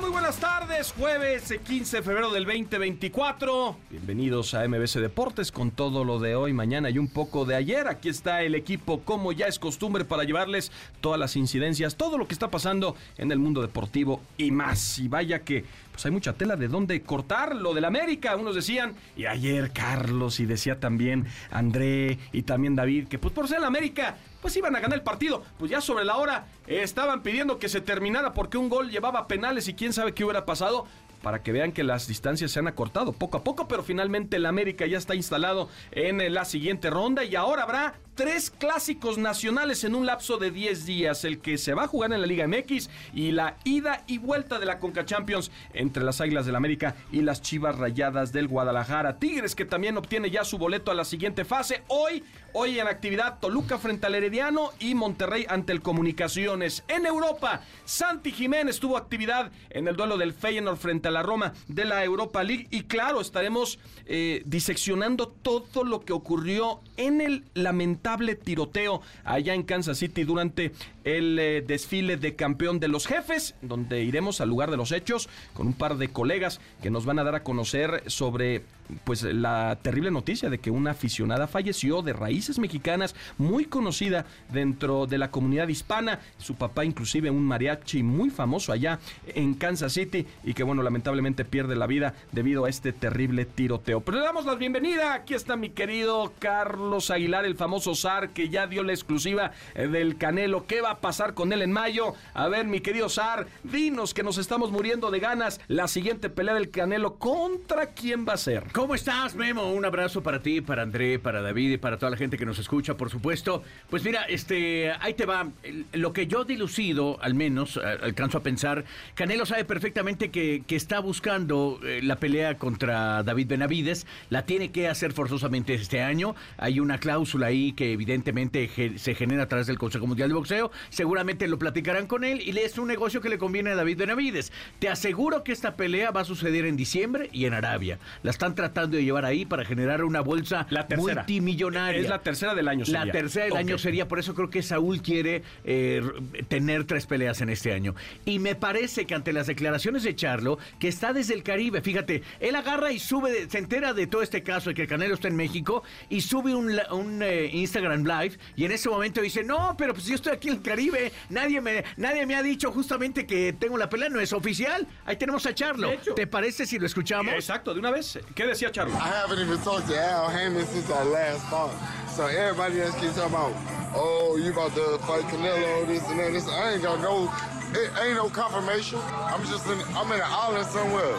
Muy buenas tardes. Jueves eh, 15 de febrero del 2024. Bienvenidos a MBC Deportes con todo lo de hoy, mañana y un poco de ayer. Aquí está el equipo, como ya es costumbre, para llevarles todas las incidencias, todo lo que está pasando en el mundo deportivo y más. Y vaya que pues hay mucha tela de dónde cortar. Lo del América, unos decían, y ayer Carlos, y decía también André y también David, que pues por ser el América, pues iban a ganar el partido. Pues ya sobre la hora estaban pidiendo que se terminara porque un gol llevaba penales y quién sabe qué hubiera pasado. Para que vean que las distancias se han acortado poco a poco, pero finalmente el América ya está instalado en la siguiente ronda y ahora habrá tres clásicos nacionales en un lapso de 10 días. El que se va a jugar en la Liga MX y la ida y vuelta de la Conca Champions entre las Águilas del América y las Chivas Rayadas del Guadalajara. Tigres que también obtiene ya su boleto a la siguiente fase. Hoy, hoy en actividad Toluca frente al Herediano y Monterrey ante el Comunicaciones. En Europa, Santi Jiménez tuvo actividad en el duelo del Feyenoord frente a la Roma de la Europa League. Y claro, estaremos eh, diseccionando todo lo que ocurrió en el lamentable tiroteo allá en Kansas City durante el eh, desfile de campeón de los jefes, donde iremos al lugar de los hechos con un par de colegas que nos van a dar a conocer sobre pues la terrible noticia de que una aficionada falleció de raíces mexicanas muy conocida dentro de la comunidad hispana, su papá inclusive un mariachi muy famoso allá en Kansas City y que bueno, lamentablemente pierde la vida debido a este terrible tiroteo. Pero le damos la bienvenida, aquí está mi querido Carlos Aguilar, el famoso zar que ya dio la exclusiva eh, del Canelo, ¿qué va a pasar con él en mayo? A ver, mi querido zar, dinos que nos estamos muriendo de ganas, la siguiente pelea del Canelo, ¿contra quién va a ser? ¿Cómo estás, Memo? Un abrazo para ti, para André, para David y para toda la gente que nos escucha, por supuesto. Pues mira, este, ahí te va. Lo que yo dilucido, al menos, alcanzo a pensar, Canelo sabe perfectamente que, que está buscando eh, la pelea contra David Benavides. La tiene que hacer forzosamente este año. Hay una cláusula ahí que evidentemente se genera a través del Consejo Mundial de Boxeo. Seguramente lo platicarán con él y es un negocio que le conviene a David Benavides. Te aseguro que esta pelea va a suceder en diciembre y en Arabia. La están tratando de llevar ahí para generar una bolsa La tercera. multimillonaria. Es la tercera del año, La sería. tercera del año sería, por eso creo que Saúl quiere eh, tener tres peleas en este año. Y me parece que ante las declaraciones de Charlo, que está desde el Caribe, fíjate, él agarra y sube, se entera de todo este caso de que el Canelo está en México y sube un, la- un, eh, Instagram Live y en ese momento dice, no, pero pues yo estoy aquí en el Caribe, nadie me, nadie me ha dicho justamente que tengo la pelea, no es oficial. Ahí tenemos a Charlo. ¿Te parece si lo escuchamos? Exacto, de una vez. ¿Qué decía? I haven't even talked to Al Hammond since our last fought. So everybody else keeps talking about, oh, you about to fight Canelo, this and that. This. I ain't got no, it ain't no confirmation. I'm just in, I'm in an island somewhere.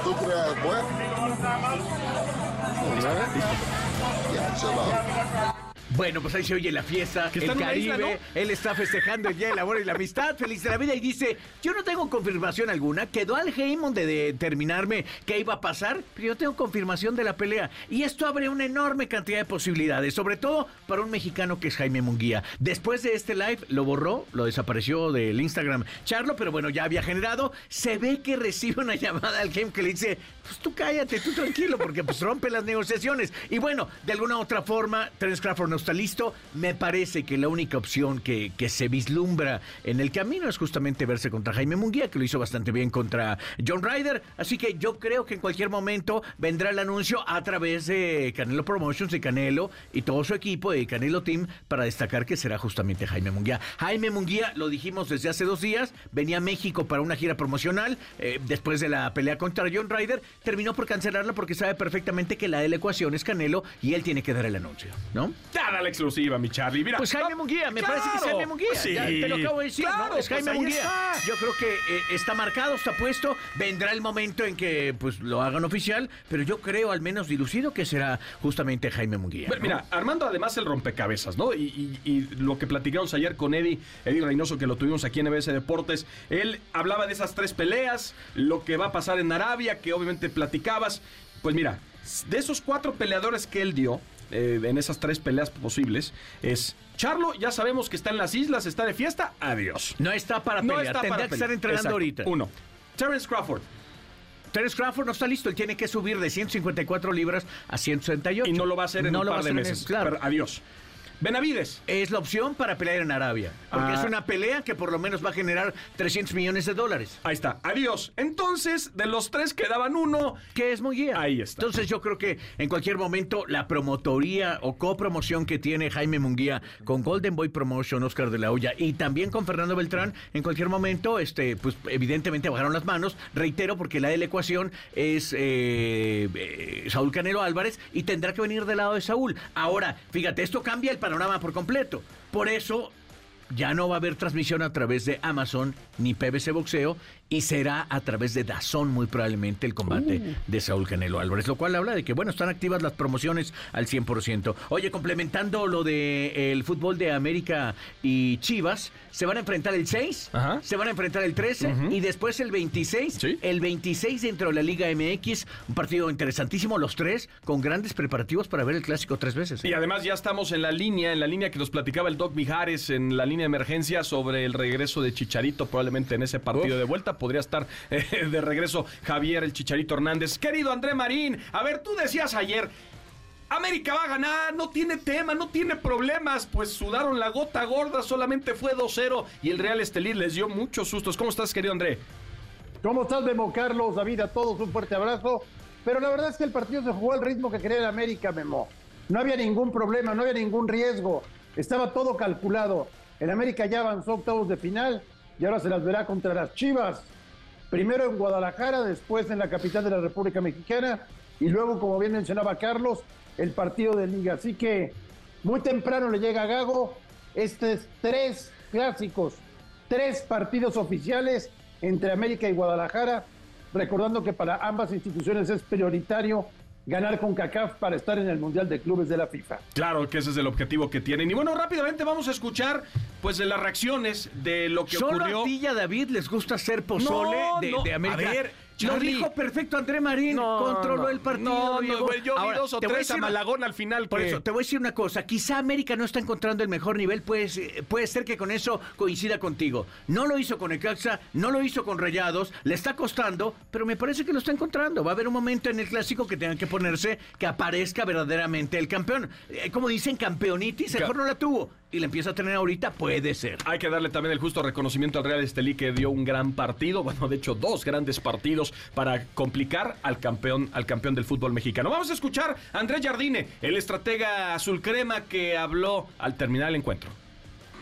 Stupid ass boy. Yeah, chill out. Bueno, pues ahí se oye la fiesta, Que el Caribe, isla, él está festejando el Día del Amor y la Amistad, feliz de la vida, y dice, yo no tengo confirmación alguna, quedó al Heyman de determinarme qué iba a pasar, pero yo tengo confirmación de la pelea, y esto abre una enorme cantidad de posibilidades, sobre todo para un mexicano que es Jaime Munguía. Después de este live, lo borró, lo desapareció del Instagram Charlo, pero bueno, ya había generado, se ve que recibe una llamada al Heyman que le dice, pues tú cállate, tú tranquilo, porque pues rompe las negociaciones, y bueno, de alguna u otra forma, Terence Crawford no está listo. Me parece que la única opción que, que se vislumbra en el camino es justamente verse contra Jaime Munguía, que lo hizo bastante bien contra John Ryder. Así que yo creo que en cualquier momento vendrá el anuncio a través de Canelo Promotions y Canelo y todo su equipo de Canelo Team para destacar que será justamente Jaime Munguía. Jaime Munguía, lo dijimos desde hace dos días, venía a México para una gira promocional eh, después de la pelea contra John Ryder, terminó por cancelarla porque sabe perfectamente que la de la ecuación es Canelo y él tiene que dar el anuncio, ¿no? ¡Ta! da la exclusiva, mi Charlie. Mira, Pues Jaime Munguía, me Claro. parece que es Jaime Munguía. Pues sí. Ya te lo acabo de decir, Claro, ¿no? Es Jaime pues Munguía. está. Yo creo que eh, está marcado, está puesto. Vendrá el momento en que pues lo hagan oficial, pero yo creo, al menos dilucido, que será justamente Jaime Munguía. Bueno, ¿no? Mira, Armando además el rompecabezas, ¿no? Y, y- y lo que platicamos ayer con Eddie, Eddie Reynoso, que lo tuvimos aquí en MBS Deportes, él hablaba de esas tres peleas, lo que va a pasar en Arabia, que obviamente platicabas. Pues mira, de esos cuatro peleadores que él dio, eh, en esas tres peleas posibles, es Charlo, ya sabemos que está en las islas, está de fiesta, adiós. No está para No pelear, está tendrá para que estar pelear. entrenando Exacto. ahorita. Uno. Terence Crawford. Terence Crawford no está listo, él tiene que subir de 154 libras a 168. Y no lo va a hacer en No un lo va par a de hacer en- meses. claro. Pero adiós. Benavides. Es la opción para pelear en Arabia, porque Ah. es una pelea que por lo menos va a generar 300 millones de dólares. Ahí está. Adiós. Entonces, de los tres quedaban uno. que es Munguía. Ahí está. Entonces yo creo que en cualquier momento la promotoría o copromoción que tiene Jaime Munguía con Golden Boy Promotion, Oscar de la Hoya y también con Fernando Beltrán, en cualquier momento, este, pues evidentemente bajaron las manos. Reitero, porque la de la ecuación es eh, eh, Saúl Canelo Álvarez y tendrá que venir del lado de Saúl. Ahora, fíjate, esto cambia el panorama por completo. Por eso ya no va a haber transmisión a través de Amazon ni PBC Boxeo y será a través de Dazón muy probablemente el combate Uh. de Saúl Canelo Álvarez, lo cual habla de que bueno, están activas las promociones al 100%. Oye, complementando lo de el fútbol de América y Chivas, se van a enfrentar el 6, Ajá. se van a enfrentar el 13 Ujú. y después el 26, Sí. el 26 dentro de la Liga MX, un partido interesantísimo los tres con grandes preparativos para ver el clásico tres veces. ¿eh? Y además ya estamos en la línea, en la línea que nos platicaba el Doc Mijares en la línea de emergencia sobre el regreso de Chicharito, probablemente en ese partido Uf. de vuelta podría estar eh, de regreso Javier el Chicharito Hernández. Querido André Marín, a ver, tú decías ayer, América va a ganar, no tiene tema, no tiene problemas, pues sudaron la gota gorda, solamente fue 2-0 y el Real Estelí les dio muchos sustos. ¿Cómo estás, querido André? ¿Cómo estás, Memo Carlos? David, a todos un fuerte abrazo. Pero la verdad es que el partido se jugó al ritmo que quería el América, Memo. No había ningún problema, no había ningún riesgo. Estaba todo calculado. El América ya avanzó octavos de final y ahora se las verá contra las Chivas. Primero en Guadalajara, después en la capital de la República Mexicana y luego, como bien mencionaba Carlos, el partido de liga. Así que muy temprano le llega a Gago estos tres clásicos, tres partidos oficiales entre América y Guadalajara, recordando que para ambas instituciones es prioritario ganar con CACAF para estar en el Mundial de Clubes de la FIFA. Claro que ese es el objetivo que tienen. Y bueno, rápidamente vamos a escuchar pues de las reacciones de lo que Solo ocurrió. a ti y a David les gusta hacer pozole No, de, no. de América. A ver, lo dijo perfecto André Marín, No, controló no, el partido. no, no, yo vi Ahora, dos o tres a una- Malagón al final Por que- eso, te voy a decir una cosa. Quizá América no está encontrando el mejor nivel, pues eh, puede ser que con eso coincida contigo. No lo hizo con Ecaxa, no lo hizo con Rayados, le está costando, pero me parece que lo está encontrando. Va a haber un momento en el clásico que tengan que ponerse que aparezca verdaderamente el campeón. Eh, como dicen, campeonitis, Ca- mejor no la tuvo y la empieza a tener ahorita, puede ser. Hay que darle también el justo reconocimiento al Real Estelí que dio un gran partido, bueno, de hecho dos grandes partidos para complicar al campeón, al campeón del fútbol mexicano. Vamos a escuchar a Andrés Jardine, el estratega azul crema que habló al terminar el encuentro.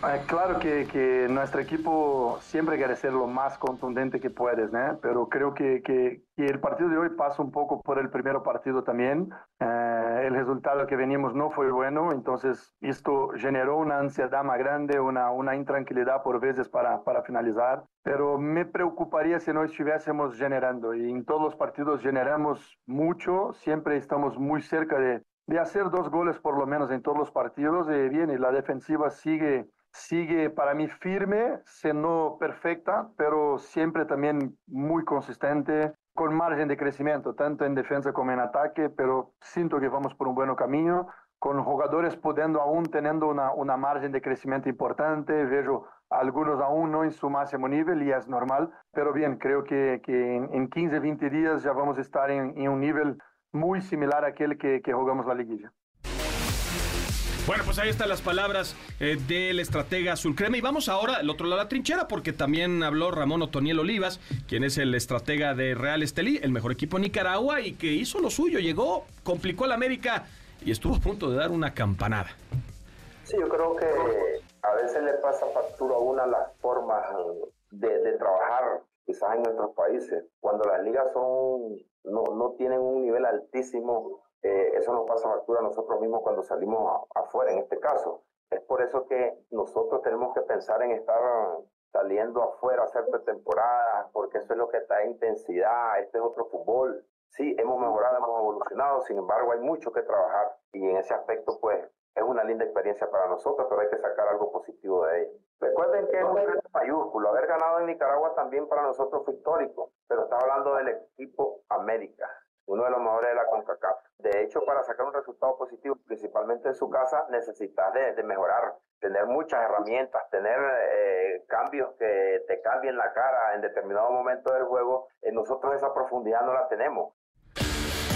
Eh, claro que, que nuestro equipo siempre quiere ser lo más contundente que puedes, ¿no? pero creo que, que, que el partido de hoy pasa un poco por el primer partido también. Eh, el resultado que venimos no fue bueno, entonces esto generó una ansiedad más grande, una, una intranquilidad por veces para, para finalizar, pero me preocuparía si no estuviésemos generando y en todos los partidos generamos mucho, siempre estamos muy cerca de, de hacer dos goles por lo menos en todos los partidos y bien, y la defensiva sigue sigue para mí firme, siendo perfecta, pero siempre también muy consistente, con margen de crecimiento, tanto en defensa como en ataque, pero siento que vamos por un buen camino, con jugadores pudiendo aún teniendo una, una margen de crecimiento importante, veo algunos aún no en su máximo nivel y es normal, pero bien, creo que, que en, en 15, 20 días ya vamos a estar en, en un nivel muy similar a aquel que, que jugamos la liguilla. Bueno, pues ahí están las palabras eh, del estratega azul crema. Y vamos ahora al otro lado de la trinchera, porque también habló Ramón Otoniel Olivas, quien es el estratega de Real Estelí, el mejor equipo en Nicaragua, y que hizo lo suyo, llegó, complicó al América y estuvo a punto de dar una campanada. Sí, yo creo que a veces le pasa factura a una las formas de, de trabajar, quizás en nuestros países. Cuando las ligas son no, no tienen un nivel altísimo, eh, eso nos pasa factura a nosotros mismos cuando salimos afuera, en este caso. Es por eso que nosotros tenemos que pensar en estar saliendo afuera a hacer pretemporada, porque eso es lo que da intensidad, este es otro fútbol. Sí, hemos mejorado, hemos evolucionado, sin embargo hay mucho que trabajar y en ese aspecto pues es una linda experiencia para nosotros, pero hay que sacar algo positivo de ella. Recuerden que es un reto mayúsculo. Haber ganado en Nicaragua también para nosotros fue histórico, pero está hablando del equipo América, uno de los mejores de la CONCACAF. De hecho, para sacar un resultado positivo, principalmente en su casa, necesitas de, mejorar, tener muchas herramientas, tener eh, cambios que te cambien la cara en determinado momento del juego. Eh, nosotros esa profundidad no la tenemos.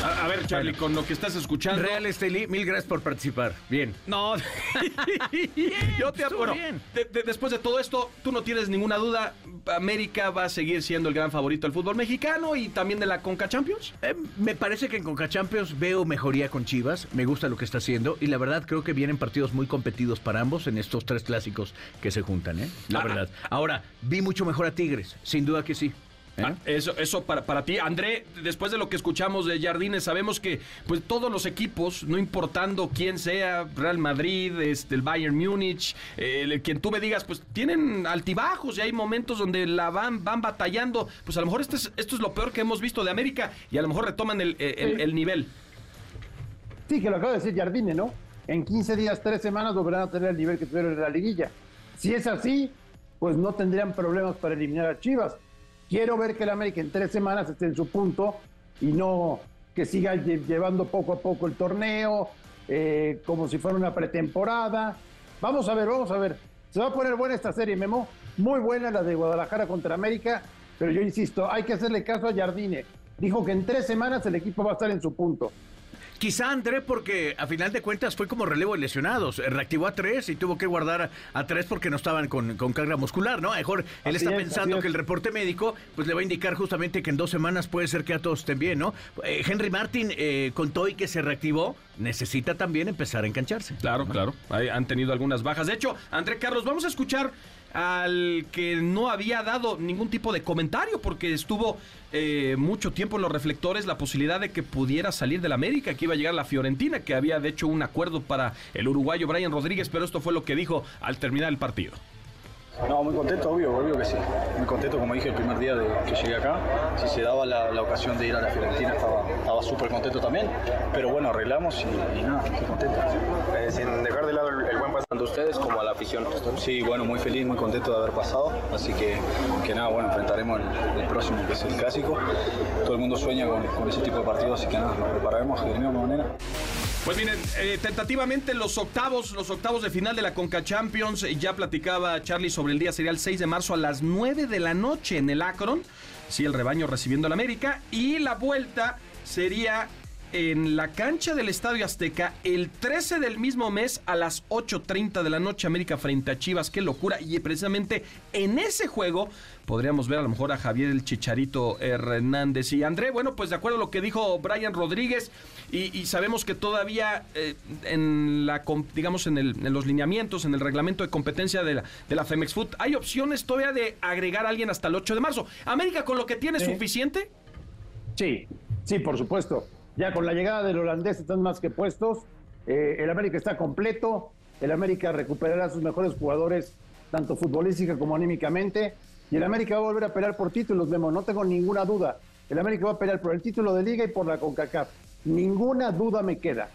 A, ver, Charlie, con lo que estás escuchando. Real Estelí, mil gracias por participar. Bien. No, yo te bien. después de todo esto, tú no tienes ninguna duda. América va a seguir siendo el gran favorito del fútbol mexicano y también de la Conca Champions. Eh, me parece que en Conca Champions veo mejoría con Chivas. Me gusta lo que está haciendo y la verdad creo que vienen partidos muy competidos para ambos en estos tres clásicos que se juntan, ¿eh? La ah, verdad. Ahora, vi mucho mejor a Tigres, sin duda que sí. ¿Eh? Ah, eso, eso para, para ti. André, después de lo que escuchamos de Jardines, sabemos que pues todos los equipos, no importando quién sea, Real Madrid, este, el Bayern Múnich, quien tú me digas, pues tienen altibajos y hay momentos donde la van, van batallando. Pues a lo mejor esto es, esto es lo peor que hemos visto de América y a lo mejor retoman el, el, nivel. Sí, que lo acaba de decir Jardine, ¿no? En 15 días, 3 semanas volverán a tener el nivel que tuvieron en la liguilla. Si es así, pues no tendrían problemas para eliminar a Chivas Quiero ver que el América en tres semanas esté en su punto y no que siga llevando poco a poco el torneo, eh, como si fuera una pretemporada. Vamos a ver, vamos a ver. Se va a poner buena esta serie, Memo. Muy buena la de Guadalajara contra América, pero yo insisto, hay que hacerle caso a Jardine. Dijo que en tres semanas el equipo va a estar en su punto. Quizá André, porque a final de cuentas fue como relevo de lesionados. Reactivó a tres y tuvo que guardar a, tres porque no estaban con, carga muscular, ¿no? mejor él está pensando que el reporte médico pues le va a indicar justamente que en dos semanas puede ser que a todos estén bien, ¿no? Eh, Henry Martin eh, contó y que se reactivó, necesita también empezar a engancharse. Claro, claro. han tenido algunas bajas. De hecho, André Carlos, vamos a escuchar al que no había dado ningún tipo de comentario porque estuvo eh, mucho tiempo en los reflectores la posibilidad de que pudiera salir del América, que iba a llegar la Fiorentina, que había de hecho un acuerdo para el uruguayo Brian Rodríguez, pero esto fue lo que dijo al terminar el partido. No, muy contento, obvio, obvio que sí. Muy contento, como dije el primer día de que llegué acá. Si se daba la, ocasión de ir a la Fiorentina, estaba súper contento también. Pero bueno, arreglamos y, nada, estoy contento. Eh, sin dejar de lado el, buen paso tanto ustedes como a la afición. Sí, bueno, muy feliz, muy contento de haber pasado. Así que, que nada, bueno, enfrentaremos el, próximo, que es el clásico. Todo el mundo sueña con, con ese tipo de partidos, así que nada, nos prepararemos de la misma manera. Pues miren, eh, tentativamente los octavos, los octavos de final de la Conca Champions, ya platicaba Charlie sobre el día, sería el 6 de marzo a las 9 de la noche en el Akron. Sí, el rebaño recibiendo al América. Y la vuelta sería en la cancha del Estadio Azteca el 13 del mismo mes a las 8.30 de la noche América frente a Chivas. Qué locura. Y precisamente en ese juego podríamos ver a lo mejor a Javier el Chicharito Hernández. Y André, bueno, pues de acuerdo a lo que dijo Brian Rodríguez y, sabemos que todavía eh, en la, digamos, en, los lineamientos, en el reglamento de competencia de la, de la Femex Food, hay opciones todavía de agregar a alguien hasta el 8 de marzo. ¿América con lo que tiene es suficiente? Sí, sí, por supuesto. Ya con la llegada del holandés están más que puestos. Eh, el América está completo. El América recuperará a sus mejores jugadores, tanto futbolística como anímicamente. Y el América va a volver a pelear por títulos, Memo. No tengo ninguna duda. El América va a pelear por el título de Liga y por la CONCACAF. Ninguna duda me queda.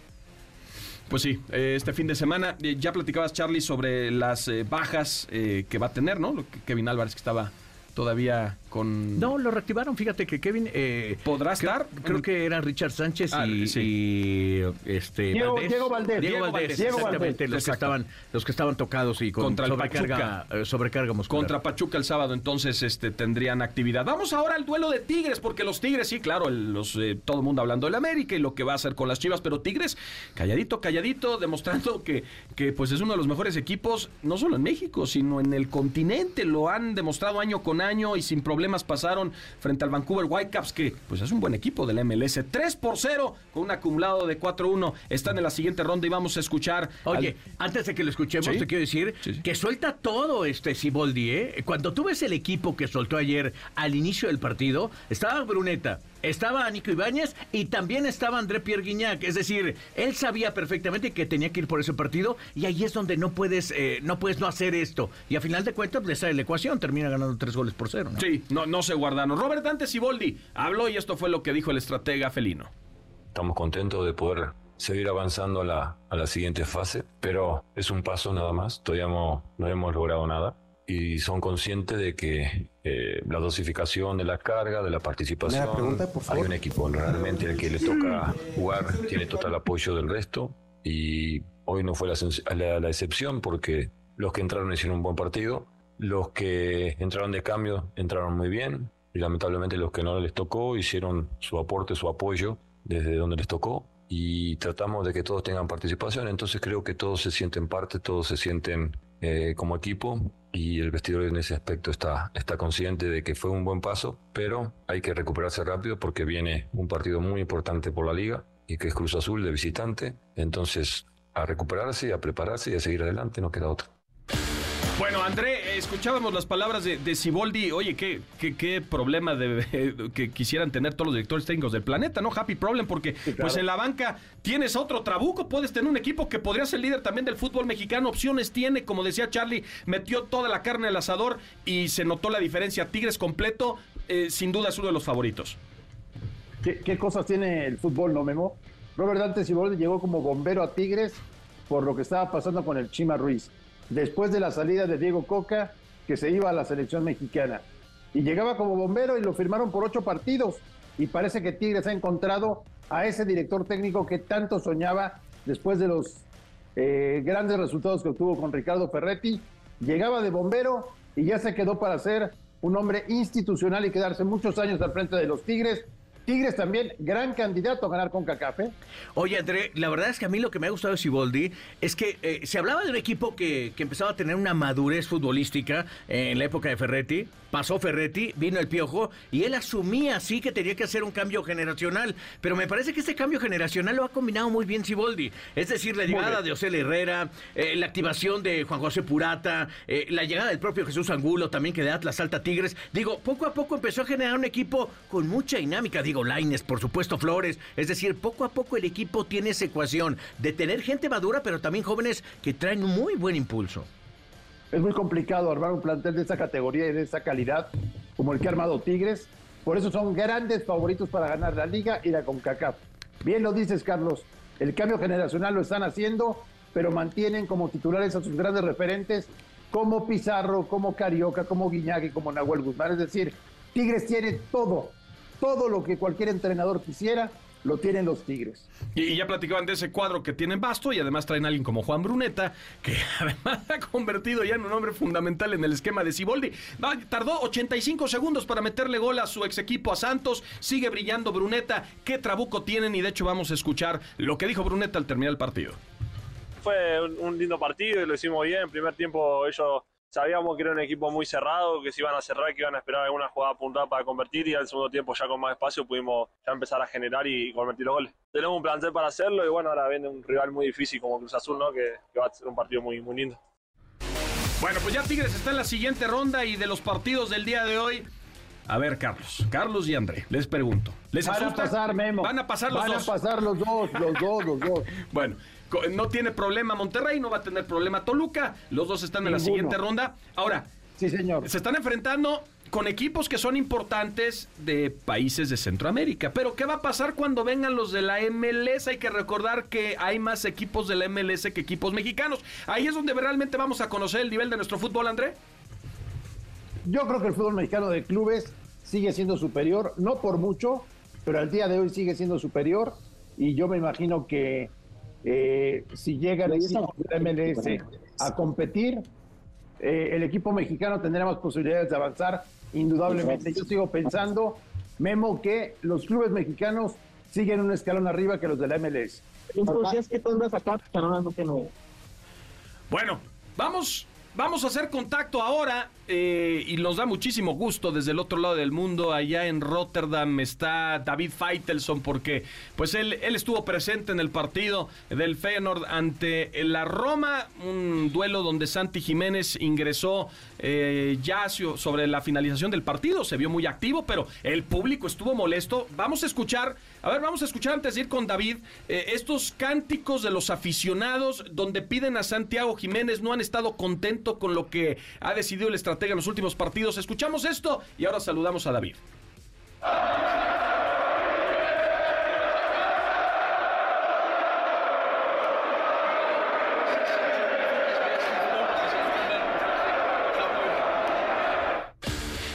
Pues sí, eh, este fin de semana eh, ya platicabas, Charlie, sobre las bajas que va a tener, ¿no? Kevin Álvarez que estaba todavía con... No, lo reactivaron, fíjate que Kevin... Eh, ¿Podrá estar? Creo que era Richard Sánchez y, ah, este, Diego, Valdés. Diego Valdés. Diego Valdés, exactamente, Los, que estaban, los que estaban tocados y con Contra sobrecarga, eh, sobrecarga muscular. Contra Pachuca el sábado, entonces este, tendrían actividad. Vamos ahora al duelo de Tigres, porque los Tigres, sí, claro, los, eh, todo el mundo hablando del América y lo que va a hacer con las Chivas, pero Tigres, calladito, calladito, demostrando que, que pues es uno de los mejores equipos, no solo en México, sino en el continente. Lo han demostrado año con año y sin problemas pasaron frente al Vancouver Whitecaps, que pues es un buen equipo del MLS. 3 por 0 con un acumulado de 4-1. Están en la siguiente ronda y vamos a escuchar. Oye, antes de que lo escuchemos, te quiero decir que suelta todo este Siboldi, ¿eh? Cuando tú ves el equipo que soltó ayer al inicio del partido, estaba Bruneta. Estaba Nico Ibáñez y también estaba André Pierre Guignac. Es decir, él sabía perfectamente que tenía que ir por ese partido y ahí es donde no puedes, eh, no puedes no hacer esto. Y a final de cuentas le sale la ecuación, termina ganando tres goles por cero. ¿no? Sí, no, no se guardaron. Robert Dante Siboldi habló y esto fue lo que dijo el estratega felino. Estamos contentos de poder seguir avanzando a la, a la siguiente fase, pero es un paso nada más, todavía no, no hemos logrado nada y son conscientes de que eh, la dosificación de la carga, de la participación, hay un equipo realmente al que le toca jugar, tiene total apoyo del resto y hoy no fue la, la, la excepción porque los que entraron hicieron un buen partido, los que entraron de cambio entraron muy bien y lamentablemente los que no les tocó hicieron su aporte, su apoyo desde donde les tocó y tratamos de que todos tengan participación, entonces creo que todos se sienten parte, todos se sienten eh, como equipo y el vestidor en ese aspecto está, está consciente de que fue un buen paso, pero hay que recuperarse rápido porque viene un partido muy importante por la liga y que es Cruz Azul de visitante, entonces a recuperarse, a prepararse y a seguir adelante, no queda otra. Bueno, André, escuchábamos las palabras de, Siboldi. Oye, qué, qué, qué problema de, que quisieran tener todos los directores técnicos del planeta, ¿no? Happy problem, porque pues en la banca tienes otro trabuco, puedes tener un equipo que podría ser líder también del fútbol mexicano. Opciones tiene, como decía Charlie, metió toda la carne al asador y se notó la diferencia. Tigres completo, eh, sin duda es uno de los favoritos. ¿Qué, ¿Qué, cosas tiene el fútbol, no Memo? Robert Dante Siboldi llegó como bombero a Tigres por lo que estaba pasando con el Chima Ruiz después de la salida de Diego Coca, que se iba a la selección mexicana. Y llegaba como bombero y lo firmaron por ocho partidos. Y parece que Tigres ha encontrado a ese director técnico que tanto soñaba después de los eh, grandes resultados que obtuvo con Ricardo Ferretti. Llegaba de bombero y ya se quedó para ser un hombre institucional y quedarse muchos años al frente de los Tigres Tigres también, gran candidato a ganar con Cacafe. Oye, André, la verdad es que a mí lo que me ha gustado de Siboldi es que eh, se hablaba de un equipo que, que, empezaba a tener una madurez futbolística en la época de Ferretti. Pasó Ferretti, vino el Piojo y él asumía así que tenía que hacer un cambio generacional. Pero me parece que este cambio generacional lo ha combinado muy bien Siboldi. Es decir, la llegada de José Herrera, eh, la activación de Juan José Purata, eh, la llegada del propio Jesús Angulo, también que de Atlas Salta Tigres. Digo, poco a poco empezó a generar un equipo con mucha dinámica. Digo, por supuesto Flores. Es decir, poco a poco el equipo tiene esa ecuación de tener gente madura, pero también jóvenes que traen muy buen impulso. Es muy complicado armar un plantel de esa categoría y de esa calidad como el que ha armado Tigres. Por eso son grandes favoritos para ganar la liga y la CONCACAF. Bien lo dices, Carlos. El cambio generacional lo están haciendo, pero mantienen como titulares a sus grandes referentes como Pizarro, como Carioca, como Guiñac y como Nahuel Guzmán. Es decir, Tigres tiene todo, todo lo que cualquier entrenador quisiera lo tienen los Tigres. Y, ya platicaban de ese cuadro que tienen Basto y además traen a alguien como Juan Bruneta, que además ha convertido ya en un hombre fundamental en el esquema de Ciboldi. tardó 85 segundos para meterle gol a su ex equipo a Santos. Sigue brillando Bruneta. ¿Qué trabuco tienen? Y de hecho vamos a escuchar lo que dijo Bruneta al terminar el partido. Fue un lindo partido y lo hicimos bien. En primer tiempo ellos sabíamos que era un equipo muy cerrado, que se iban a cerrar, que iban a esperar alguna jugada puntada para convertir y al segundo tiempo ya con más espacio pudimos ya empezar a generar y convertir los goles. Tenemos un plantel para hacerlo y bueno, ahora viene un rival muy difícil como Cruz Azul, ¿no? que, que va a ser un partido muy, muy lindo. Bueno, pues ya Tigres está en la siguiente ronda y de los partidos del día de hoy, a ver, Carlos, Carlos y André, les pregunto. ¿Les Van asusta? a pasar, Memo. Van a pasar los Van dos. a pasar los dos, los dos, los dos. bueno, no tiene problema Monterrey, no va a tener problema Toluca. Los dos están en la siguiente ronda. Ahora, sí, señor. Se están enfrentando con equipos que son importantes de países de Centroamérica. Pero, ¿qué va a pasar cuando vengan los de la MLS? Hay que recordar que hay más equipos de la MLS que equipos mexicanos. Ahí es donde realmente vamos a conocer el nivel de nuestro fútbol, André. Yo creo que el fútbol mexicano de clubes sigue siendo superior, no por mucho, pero al día de hoy sigue siendo superior. Y yo me imagino que eh, si llega el equipo de la MLS a competir, eh, el equipo mexicano tendrá más posibilidades de avanzar, indudablemente. Yo sigo pensando, Memo, que los clubes mexicanos siguen un escalón arriba que los de la MLS. Bueno, vamos vamos a hacer contacto ahora eh, y nos da muchísimo gusto desde el otro lado del mundo. Allá en Rotterdam está David Feitelson porque pues él, él estuvo presente en el partido del Feyenoord ante la Roma, un duelo donde Santi Jiménez ingresó eh, ya sobre la finalización del partido. Se vio muy activo, pero el público estuvo molesto. Vamos a escuchar, a ver, vamos a escuchar antes de ir con David eh, estos cánticos de los aficionados donde piden a Santiago Jiménez, no han estado contentos con lo que ha decidido el estratega en los últimos partidos. Escuchamos esto y ahora saludamos a David.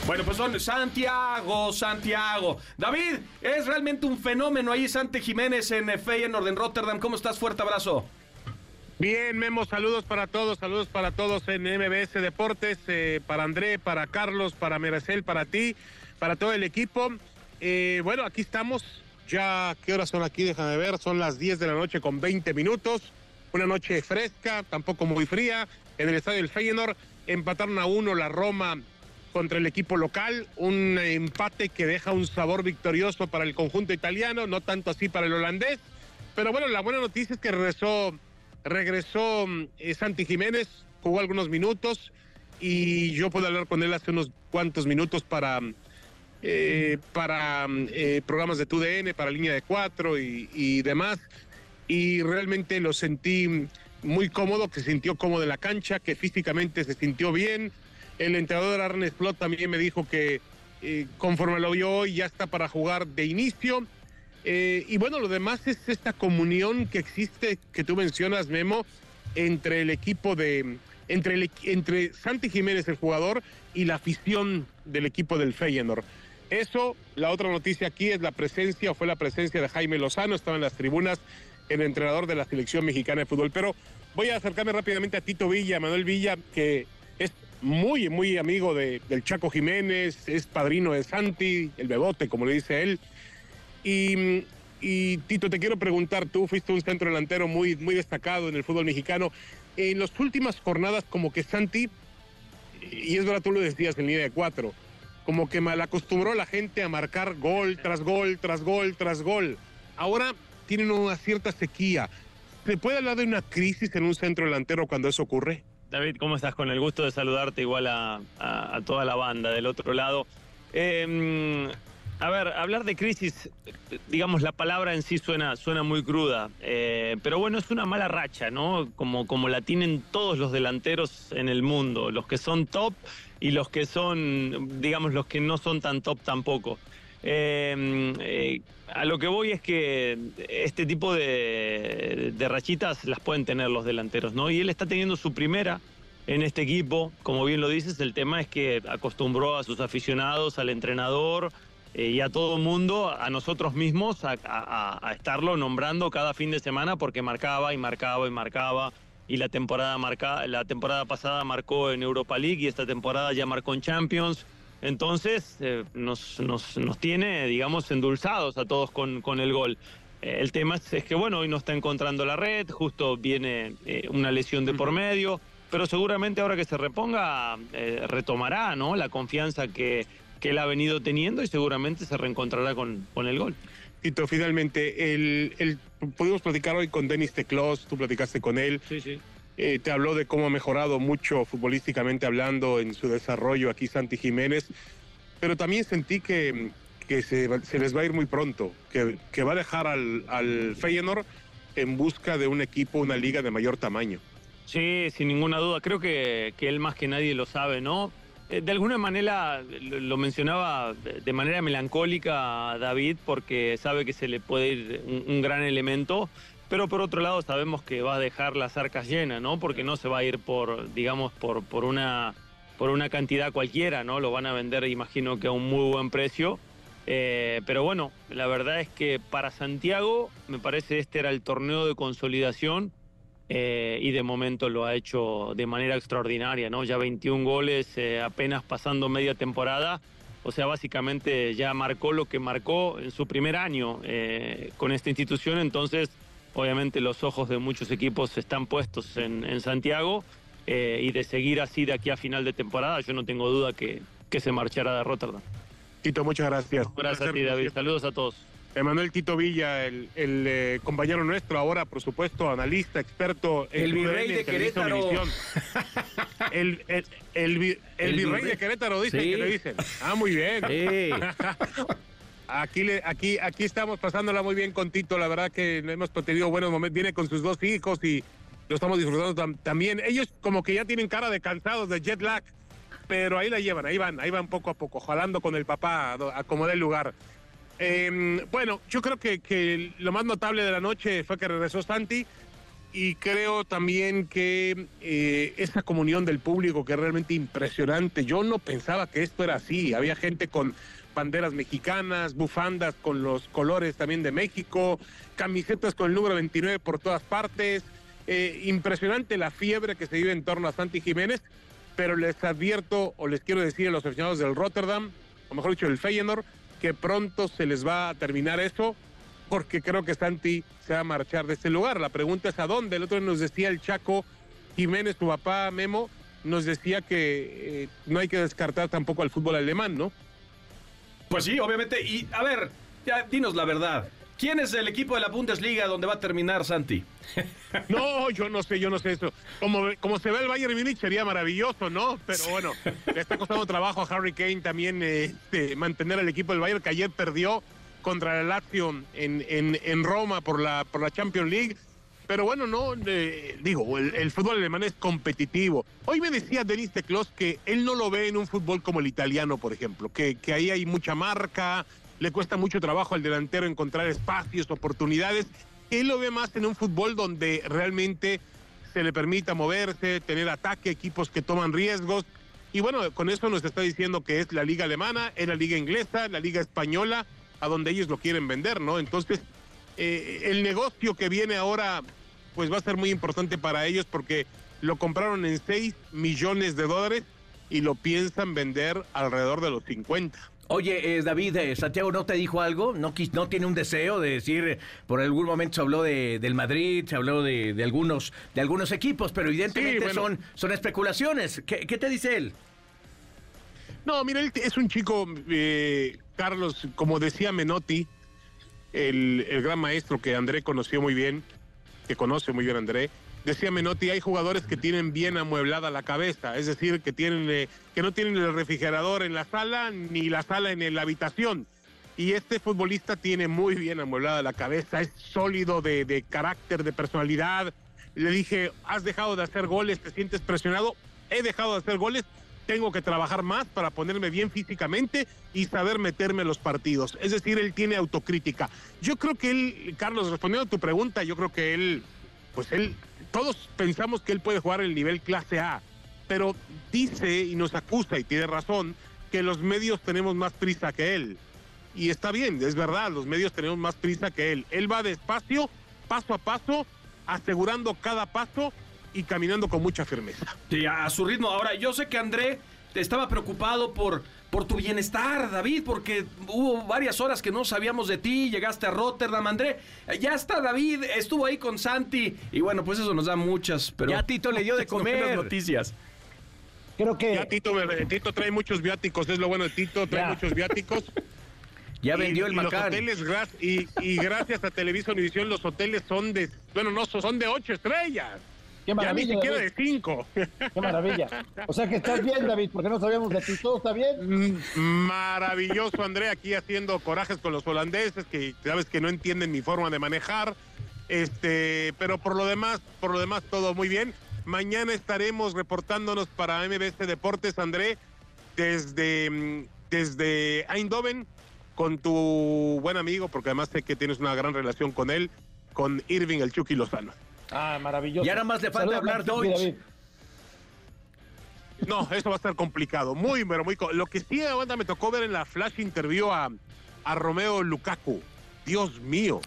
Bueno, pues son Santiago, Santiago. David, es realmente un fenómeno ahí Santi Jiménez en Feyenoord en Rotterdam. ¿Cómo estás? Fuerte abrazo. Bien, Memo, saludos para todos, saludos para todos en MBS Deportes, eh, para André, para Carlos, para Meracel, para ti, para todo el equipo. Eh, bueno, aquí estamos, ya, ¿qué horas son aquí? Déjame ver, son las 10 de la noche con 20 minutos, una noche fresca, tampoco muy fría, en el estadio del Feyenoord, empataron a uno la Roma contra el equipo local, un empate que deja un sabor victorioso para el conjunto italiano, no tanto así para el holandés, pero bueno, la buena noticia es que regresó, regresó eh, Santi Jiménez, jugó algunos minutos y yo pude hablar con él hace unos cuantos minutos para, eh, para eh, programas de TUDN, para línea de cuatro y, y demás, y realmente lo sentí muy cómodo, que se sintió cómodo en la cancha, que físicamente se sintió bien, el entrenador Arnes Plot también me dijo que eh, conforme lo vio hoy ya está para jugar de inicio. Eh, y bueno, lo demás es esta comunión que existe, que tú mencionas, Memo, entre el equipo de. Entre, el, entre Santi Jiménez, el jugador, y la afición del equipo del Feyenoord. Eso, la otra noticia aquí es la presencia, o fue la presencia de Jaime Lozano, estaba en las tribunas, el entrenador de la selección mexicana de fútbol. Pero voy a acercarme rápidamente a Tito Villa, Manuel Villa, que es muy, muy amigo de, del Chaco Jiménez, es padrino de Santi, el bebote, como le dice él. Y, Tito, te quiero preguntar, tú fuiste un centro delantero muy, muy destacado en el fútbol mexicano. En las últimas jornadas, como que Santi, y es verdad, tú lo decías en línea de cuatro, como que mal acostumbró a la gente a marcar gol tras gol, tras gol, tras gol. Ahora tienen una cierta sequía. ¿Se puede hablar de una crisis en un centro delantero cuando eso ocurre? David, ¿cómo estás? Con el gusto de saludarte igual a, toda la banda del otro lado. Em, a ver, hablar de crisis, digamos, la palabra en sí suena, suena muy cruda, eh, pero bueno, es una mala racha, ¿no? Como, como la tienen todos los delanteros en el mundo, los que son top y los que son, digamos, los que no son tan top tampoco. Em, eh, a lo que voy es que este tipo de, rachitas las pueden tener los delanteros, ¿no? Y él está teniendo su primera en este equipo, como bien lo dices, el tema es que acostumbró a sus aficionados, al entrenador eh, y a todo el mundo, a nosotros mismos, a, estarlo nombrando cada fin de semana porque marcaba y marcaba y marcaba. Y la temporada, marca, la temporada pasada marcó en Europa League y esta temporada ya marcó en Champions. Entonces eh, nos, nos, nos, tiene, digamos, endulzados a todos con, con el gol. Eh, el tema es, que, bueno, hoy no está encontrando la red, justo viene una lesión de por medio, pero seguramente ahora que se reponga retomará ¿no? la confianza que, que él ha venido teniendo y seguramente se reencontrará con, con el gol. Tito, finalmente, el, el, pudimos platicar hoy con Denis Teclos, tú platicaste con él. Sí, sí. Eh, te habló de cómo ha mejorado mucho futbolísticamente hablando en su desarrollo aquí Santi Jiménez, pero también sentí que, que se, les va a ir muy pronto, que, que va a dejar al, al Feyenoord en busca de un equipo, una liga de mayor tamaño. Sí, sin ninguna duda. Creo que, que él más que nadie lo sabe, ¿no? Eh, de alguna manera lo mencionaba de manera melancólica David porque sabe que se le puede ir un gran elemento pero por otro lado sabemos que va a dejar las arcas llenas, ¿no? Porque no se va a ir por, digamos, por, por, una, por una cantidad cualquiera, ¿no? Lo van a vender, imagino que a un muy buen precio. Eh, pero bueno, la verdad es que para Santiago, me parece este era el torneo de consolidación eh, y de momento lo ha hecho de manera extraordinaria, ¿no? Ya 21 goles eh, apenas pasando media temporada. O sea, básicamente ya marcó lo que marcó en su primer año con esta institución, entonces Obviamente los ojos de muchos equipos están puestos en, Santiago eh, y de seguir así de aquí a final de temporada, yo no tengo duda que, que se marchará de Rotterdam. Tito, muchas gracias. Gracias a ti, David. Saludos a todos. Emanuel Tito Villa, el, el, eh, compañero nuestro, ahora, por supuesto, analista, experto. en El virrey de Querétaro. El, el, el, vi- el El virrey de Querétaro, dicen Sí. que le dicen. Ah, muy bien. Sí. Aquí, le, aquí, aquí estamos pasándola muy bien con Tito, la verdad que hemos tenido buenos momentos, viene con sus dos hijos y lo estamos disfrutando tam- también. Ellos como que ya tienen cara de cansados, de jet lag, pero ahí la llevan, ahí van, ahí van poco a poco, jalando con el papá a, a como dé el lugar. Eh, bueno, yo creo que, que lo más notable de la noche fue que regresó Santi y creo también que eh, esa comunión del público que es realmente impresionante. Yo no pensaba que esto era así. Había gente con banderas mexicanas, bufandas con los colores también de México, camisetas con el número 29 por todas partes. Eh, impresionante la fiebre que se vive en torno a Santi Jiménez, pero les advierto o les quiero decir a los aficionados del Rotterdam, o mejor dicho, del Feyenoord, que pronto se les va a terminar eso porque creo que Santi se va a marchar de este lugar. La pregunta es a dónde. El otro nos decía el Chaco Jiménez, tu papá Memo, nos decía que eh, no hay que descartar tampoco al fútbol alemán, ¿no? Pues sí, obviamente. Y a ver, ya dinos la verdad. ¿Quién es el equipo de la Bundesliga donde va a terminar Santi? No, yo no sé, yo no sé eso. Como, como se ve el Bayern Múnich sería maravilloso, ¿no? Pero bueno, le está costando trabajo a Harry Kane también eh, este, mantener al equipo del Bayern que ayer perdió contra el Lazio en, en, en Roma por la, por la Champions League. Pero bueno, no, eh, digo, el, el fútbol alemán es competitivo. Hoy me decía Denis Teclos que él no lo ve en un fútbol como el italiano, por ejemplo, que, que ahí hay mucha marca, le cuesta mucho trabajo al delantero encontrar espacios, oportunidades. Él lo ve más en un fútbol donde realmente se le permita moverse, tener ataque, equipos que toman riesgos. Y bueno, con eso nos está diciendo que es la liga alemana, es la liga inglesa, la liga española, a donde ellos lo quieren vender, ¿no? Entonces, eh, el negocio que viene ahora, pues va a ser muy importante para ellos porque lo compraron en 6 millones de dólares y lo piensan vender alrededor de los 50. Oye, eh, David, eh, Santiago no te dijo algo, no, no tiene un deseo de decir, eh, por algún momento se habló de, del Madrid, se habló de, de algunos, de algunos equipos, pero evidentemente Sí, bueno. son, son especulaciones. ¿Qué, qué te dice él? No, mira, él es un chico, eh, Carlos, como decía Menotti, el, el gran maestro que André conoció muy bien, que conoce muy bien a André, decía Menotti, hay jugadores que tienen bien amueblada la cabeza, es decir, que, tienen, eh, que no tienen el refrigerador en la sala ni la sala en la habitación. Y este futbolista tiene muy bien amueblada la cabeza, es sólido de, de carácter, de personalidad. Le dije, has dejado de hacer goles, te sientes presionado. He dejado de hacer goles, tengo que trabajar más para ponerme bien físicamente y saber meterme en los partidos. Es decir, él tiene autocrítica. Yo creo que él, Carlos, respondiendo a tu pregunta, yo creo que él, pues él, todos pensamos que él puede jugar el nivel clase A, pero dice y nos acusa, y tiene razón, que los medios tenemos más prisa que él. Y está bien, es verdad, los medios tenemos más prisa que él. Él va despacio, paso a paso, asegurando cada paso y caminando con mucha firmeza. Sí, a su ritmo. Ahora, yo sé que André estaba preocupado por, por tu bienestar, David, porque hubo varias horas que no sabíamos de ti, llegaste a Rotterdam, André. Ya está David, estuvo ahí con Santi, y bueno, pues eso nos da muchas, pero... Ya Tito le dio de comer. noticias. Creo que Ya Tito, me- Tito trae muchos viáticos, es lo bueno de Tito, trae Ya. muchos viáticos. Ya Y- vendió el y los hoteles, y gracias a Televisa Univisión, los hoteles son de, bueno, no, son de ocho estrellas. Qué Ya ni maravilla, siquiera David. de cinco. Qué maravilla. O sea que estás bien, David, porque no sabíamos de ti. ¿Todo está bien? Mm, Maravilloso, André, aquí haciendo corajes con los holandeses, que sabes que no entienden mi forma de manejar. Este, pero por lo demás, por lo demás, todo muy bien. Mañana estaremos reportándonos para MBS Deportes, André, desde, mm, desde Eindhoven, con tu buen amigo, porque además sé que tienes una gran relación con él, con Irving el Chucky Lozano. Ah, maravilloso. Y ahora más le falta Saludos, hablar. Deutsch. No, eso va a estar complicado. Muy, pero muy. Lo que sí, aguanta, me tocó ver en la flash interview a, a Romeo Lukaku. Dios mío.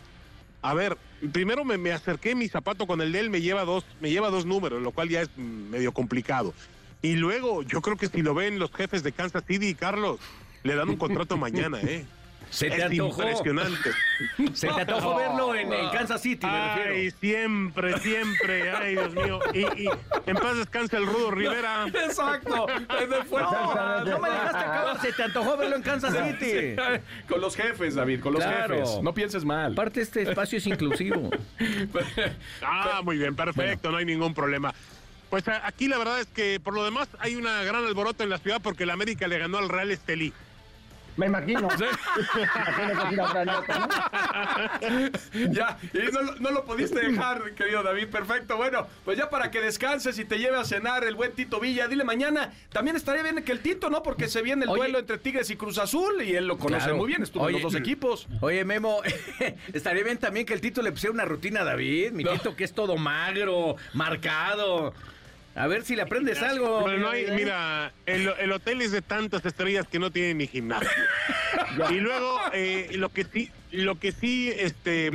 A ver, primero me, me acerqué mi zapato con el de él, me lleva dos, me lleva dos números, lo cual ya es medio complicado. Y luego, yo creo que si lo ven los jefes de Kansas City, Carlos, le dan un contrato mañana, ¿eh? Se te es antojó. impresionante. Se te antojó verlo en, en Kansas City, me refiero. Ay, siempre, siempre. Ay, Dios mío. Y, y en paz descansa el Rudo Rivera. Exacto. No, no me dejaste acabar. Se te antojó verlo en Kansas City. Con los jefes, David, con los Claro. jefes. No pienses mal. Aparte, este espacio es inclusivo. Ah, muy bien, perfecto, no hay ningún problema. Pues aquí la verdad es que por lo demás hay una gran alboroto en la ciudad porque el América le ganó al Real Estelí. Me imagino. Que a otra nota, ¿no? ya, y no, lo- no lo pudiste dejar, querido David. Perfecto. Bueno, pues ya para que descanses y te lleve a cenar el buen Tito Villa, dile mañana. También estaría bien que el Tito, ¿no? Porque se viene el Oye. duelo entre Tigres y Cruz Azul y él lo conoce Claro. muy bien. Estuvo en los dos equipos. Oye, Memo, estaría bien también que el Tito le pusiera una rutina a David. Mi Tito que es todo magro, marcado. A ver si le aprendes algo. Pero no hay, mira, el, el hotel es de tantas estrellas que no tiene ni gimnasio. y luego, eh, lo que sí, lo que sí, este,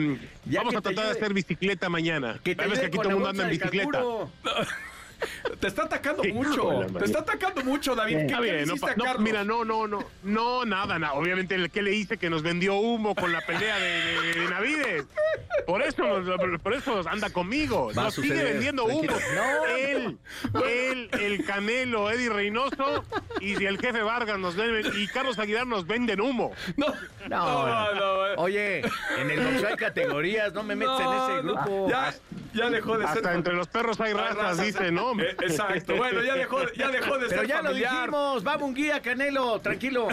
Ya vamos a tratar de hacer bicicleta mañana. Que te Sabes que aquí todo el mundo anda en bicicleta. Te está atacando Sí, mucho. Te está atacando mucho, David. ¿Qué, no, no, mira, no, no, no, no, nada, nada. Obviamente, el que le hice que nos vendió humo con la pelea de, de, de Navides. Por eso, nos- por eso anda conmigo. Va Nos sigue vendiendo humo. No, él, él, el Canelo, Eddie Reynoso y el jefe Vargas nos venden, y Carlos Aguilar nos venden humo. No, No, no, no, eh. Oye, en el boxeo hay categorías, no me metas en ese grupo. Ya, ya dejó de ser. Hasta entre los perros hay razas. dice, ¿no? Eh, exacto. Bueno, ya dejó, ya dejó de Pero ser ya lo dijimos, vamos un guía, Canelo, tranquilo.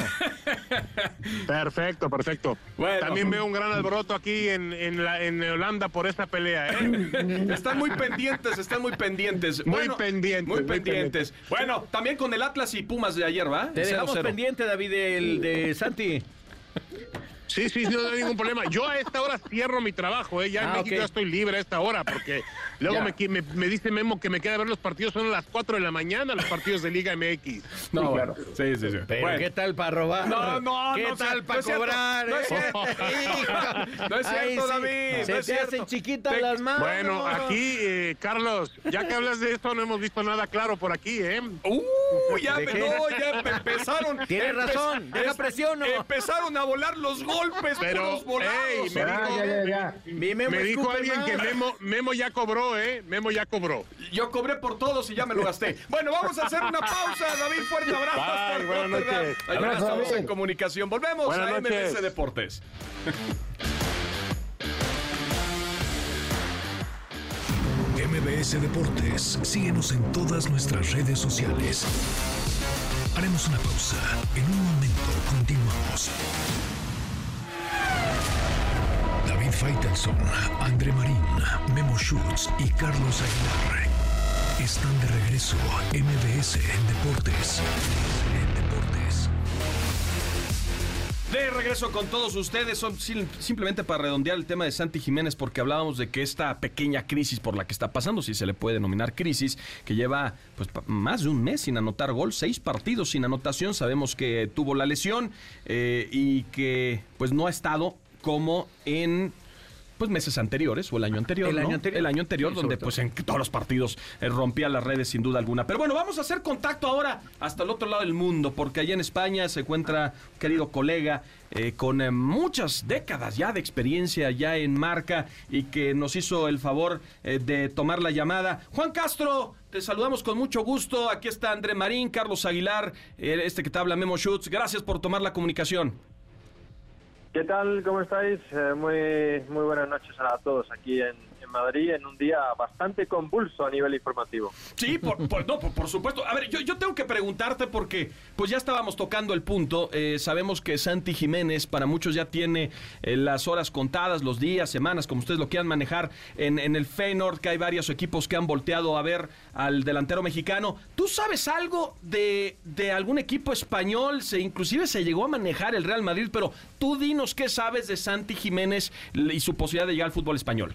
Perfecto, perfecto. Bueno. También veo un gran alboroto aquí en, en, la- en Holanda por esa pelea, ¿eh? Están muy pendientes, están muy pendientes. Muy Bueno, pendientes, Muy pendientes. Bueno, también con el Atlas y Pumas de ayer, ¿va? Te dejamos 0-0. pendiente, David, del de Santi. Sí, sí, sí, no hay ningún problema. Yo a esta hora cierro mi trabajo, ¿eh? Ya en Ah, México ya estoy libre a esta hora, porque luego Ya. me, me, me dice Memo que me queda ver los partidos, son a las 4 de la mañana los partidos de Liga MX. No, Sí, claro. Sí, sí, sí. Pero Bueno. ¿qué tal para robar? No, no, ¿Qué no, tal no para es cierto, cobrar? no es eh? cierto. No es Ay, cierto, sí, David. Se no es te hacen chiquitas Te- las manos. Bueno, aquí, eh, Carlos, ya que hablas de esto, no hemos visto nada claro por aquí, ¿eh? Uh, ya, ¿De me- no, ya em- empezaron. Tienes empe- razón, deja es- presiono. Empezaron a volar los golpes, Pero, ey, me Ya, dijo, ya, ya, ya. Mi Memo me dijo escupe alguien más. que Memo, Memo ya cobró, ¿eh? Memo ya cobró. Yo cobré por todos y ya me lo gasté. Bueno, vamos a hacer una pausa, David. Fuerte abrazo. Bye, hasta el buenas noches. Abrazo, estamos David. en comunicación. Volvemos Buenas a noches. MBS Deportes. MBS Deportes, síguenos en todas nuestras redes sociales. Haremos una pausa. En un momento continuamos. Faitelson, André Marín, Memo Schutz y Carlos Aguilar están de regreso. MBS Deportes. En Deportes. De regreso con todos ustedes, simplemente para redondear el tema de Santi Jiménez, porque hablábamos de que esta pequeña crisis por la que está pasando, si se le puede denominar crisis, que lleva pues más de un mes sin anotar gol, seis partidos sin anotación, sabemos que tuvo la lesión eh, y que pues no ha estado como en pues meses anteriores o el año anterior, El ¿no? año anterior. El año anterior Sí, donde pues en todos los partidos eh, rompía las redes sin duda alguna. Pero bueno, vamos a hacer contacto ahora hasta el otro lado del mundo porque allá en España se encuentra un querido colega eh, con eh, muchas décadas ya de experiencia ya en marca y que nos hizo el favor de tomar la llamada. Juan Castro, te saludamos con mucho gusto. Aquí está André Marín, Carlos Aguilar, este que te habla Memo Schutz. Gracias por tomar la comunicación. ¿Qué tal? ¿Cómo estáis? Eh, muy, muy buenas noches a todos aquí en, Madrid en un día bastante convulso a nivel informativo. Sí, por, por- no, por, por supuesto. A ver, yo, yo tengo que preguntarte porque pues ya estábamos tocando el punto. Eh, sabemos que Santi Jiménez para muchos ya tiene eh, las horas contadas, los días, semanas, como ustedes lo quieran manejar en, en el Feyenoord, que hay varios equipos que han volteado a ver al delantero mexicano. ¿Tú sabes algo de, de algún equipo español? Se, inclusive se llegó a manejar el Real Madrid, pero tú dinos qué sabes de Santi Jiménez y su posibilidad de llegar al fútbol español.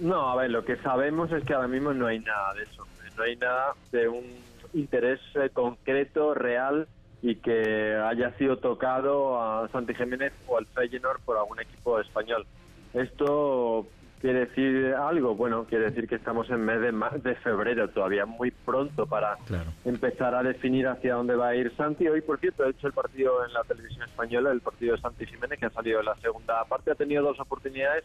No, a ver, lo que sabemos es que ahora mismo no hay nada de eso. No hay nada de un interés eh, concreto, real y que haya sido tocado a Santi Jiménez o al Feyenoord por algún equipo español. Esto quiere decir algo? Bueno, quiere decir que estamos en mes de, ma- de febrero, todavía muy pronto para empezar a definir hacia dónde va a ir Santi. Hoy, por cierto, he hecho el partido en la televisión española, el partido de Santi Jiménez, que ha salido en la segunda parte, ha tenido dos oportunidades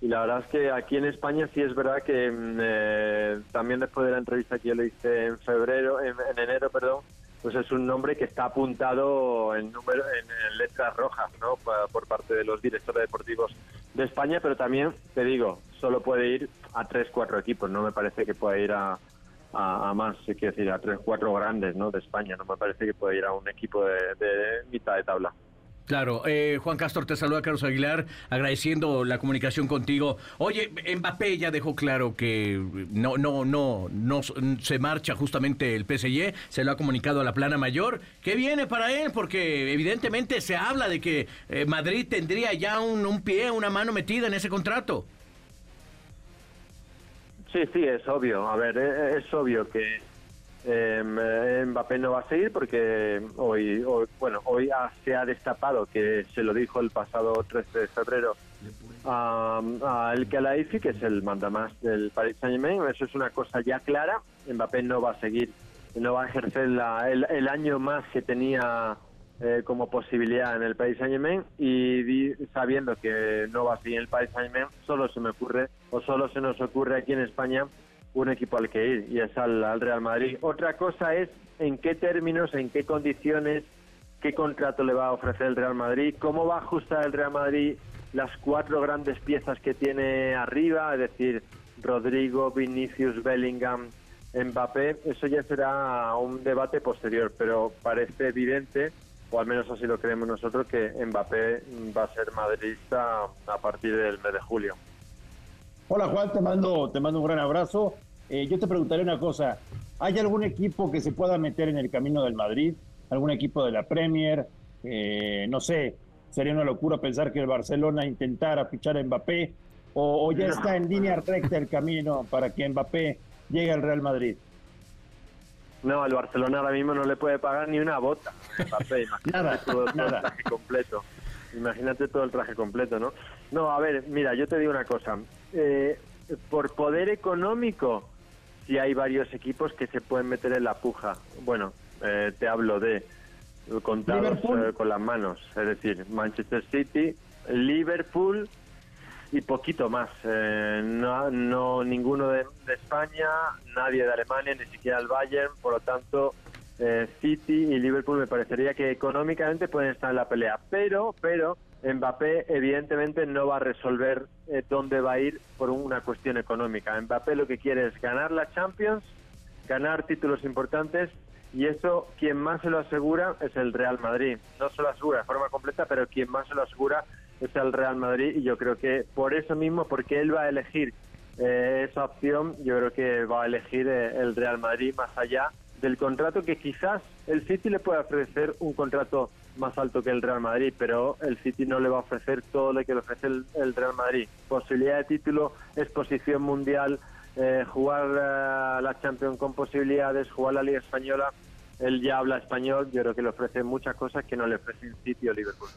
y la verdad es que aquí en España sí es verdad que mm, eh, también después de la entrevista que yo le hice en febrero, en, en enero, perdón, pues es un nombre que está apuntado en número en, en letras rojas, ¿no? Por parte de los directores deportivos de España, pero también te digo, solo puede ir a tres, cuatro equipos. No me parece que pueda ir a, a, a más, quiero decir, a tres, cuatro grandes, ¿no? De España. No me parece que pueda ir a un equipo de, de mitad de tabla. Claro, eh, Juan Castor te saluda Carlos Aguilar, agradeciendo la comunicación contigo. Oye, Mbappé ya dejó claro que no, no, no, no se marcha justamente el PSG, se lo ha comunicado a la plana mayor. ¿Qué viene para él? Porque evidentemente se habla de que eh, Madrid tendría ya un, pie, una mano metida en ese contrato. Sí, sí, es obvio. A ver, eh, es obvio que eh, Mbappé no va a seguir porque hoy, bueno, hoy se ha destapado que se lo dijo el pasado 13 de febrero a, a El Khelaifi, que es el mandamás del Paris Saint-Germain. Eso es una cosa ya clara. Mbappé no va a seguir, no va a ejercer la- el, el año más que tenía eh, como posibilidad en el Paris Saint-Germain y di- sabiendo que no va a seguir en el Paris Saint-Germain, solo se me ocurre o solo se nos ocurre aquí en España un equipo al que ir y es al, al Real Madrid. Otra cosa es en qué términos, en qué condiciones, qué contrato le va a ofrecer el Real Madrid, cómo va a ajustar el Real Madrid las cuatro grandes piezas que tiene arriba, es decir, Rodrigo, Vinicius, Bellingham, Mbappé. Eso ya será un debate posterior, pero parece evidente, o al menos así lo creemos nosotros, que Mbappé va a ser madridista a partir del mes de julio. Hola Juan, te mando, te mando un gran abrazo. Eh, yo te preguntaré una cosa. ¿Hay algún equipo que se pueda meter en el camino del Madrid? ¿Algún equipo de la Premier? Eh, no sé, sería una locura pensar que el Barcelona intentara fichar a Mbappé o, o ya No. está en línea recta el camino para que Mbappé llegue al Real Madrid. No, el Barcelona ahora mismo no le puede pagar ni una bota. a Mbappé, Nada, nada. completo. Imagínate todo el traje completo, ¿no? No, a ver, mira, yo te digo una cosa. Eh, por poder económico, sí hay varios equipos que se pueden meter en la puja. Bueno, eh, te hablo de contados eh, con las manos. Es decir, Manchester City, Liverpool y poquito más. Eh, no, no ninguno de, de España, nadie de Alemania, ni siquiera el Bayern. Por lo tanto, eh, City y Liverpool me parecería que económicamente pueden estar en la pelea. Pero, pero Mbappé evidentemente no va a resolver eh, dónde va a ir por una cuestión económica. Mbappé lo que quiere es ganar la Champions, ganar títulos importantes y eso quien más se lo asegura es el Real Madrid. No se lo asegura de forma completa, pero quien más se lo asegura es el Real Madrid y yo creo que por eso mismo, porque él va a elegir eh, esa opción, yo creo que va a elegir eh, el Real Madrid más allá del contrato que quizás el City le pueda ofrecer un contrato más alto que el Real Madrid, pero el City no le va a ofrecer todo lo que le ofrece el, el Real Madrid. Posibilidad de título, exposición mundial, eh, jugar eh, la Champions con posibilidades, jugar la Liga Española. Él ya habla español, yo creo que le ofrece muchas cosas que no le ofrece el City o Liverpool.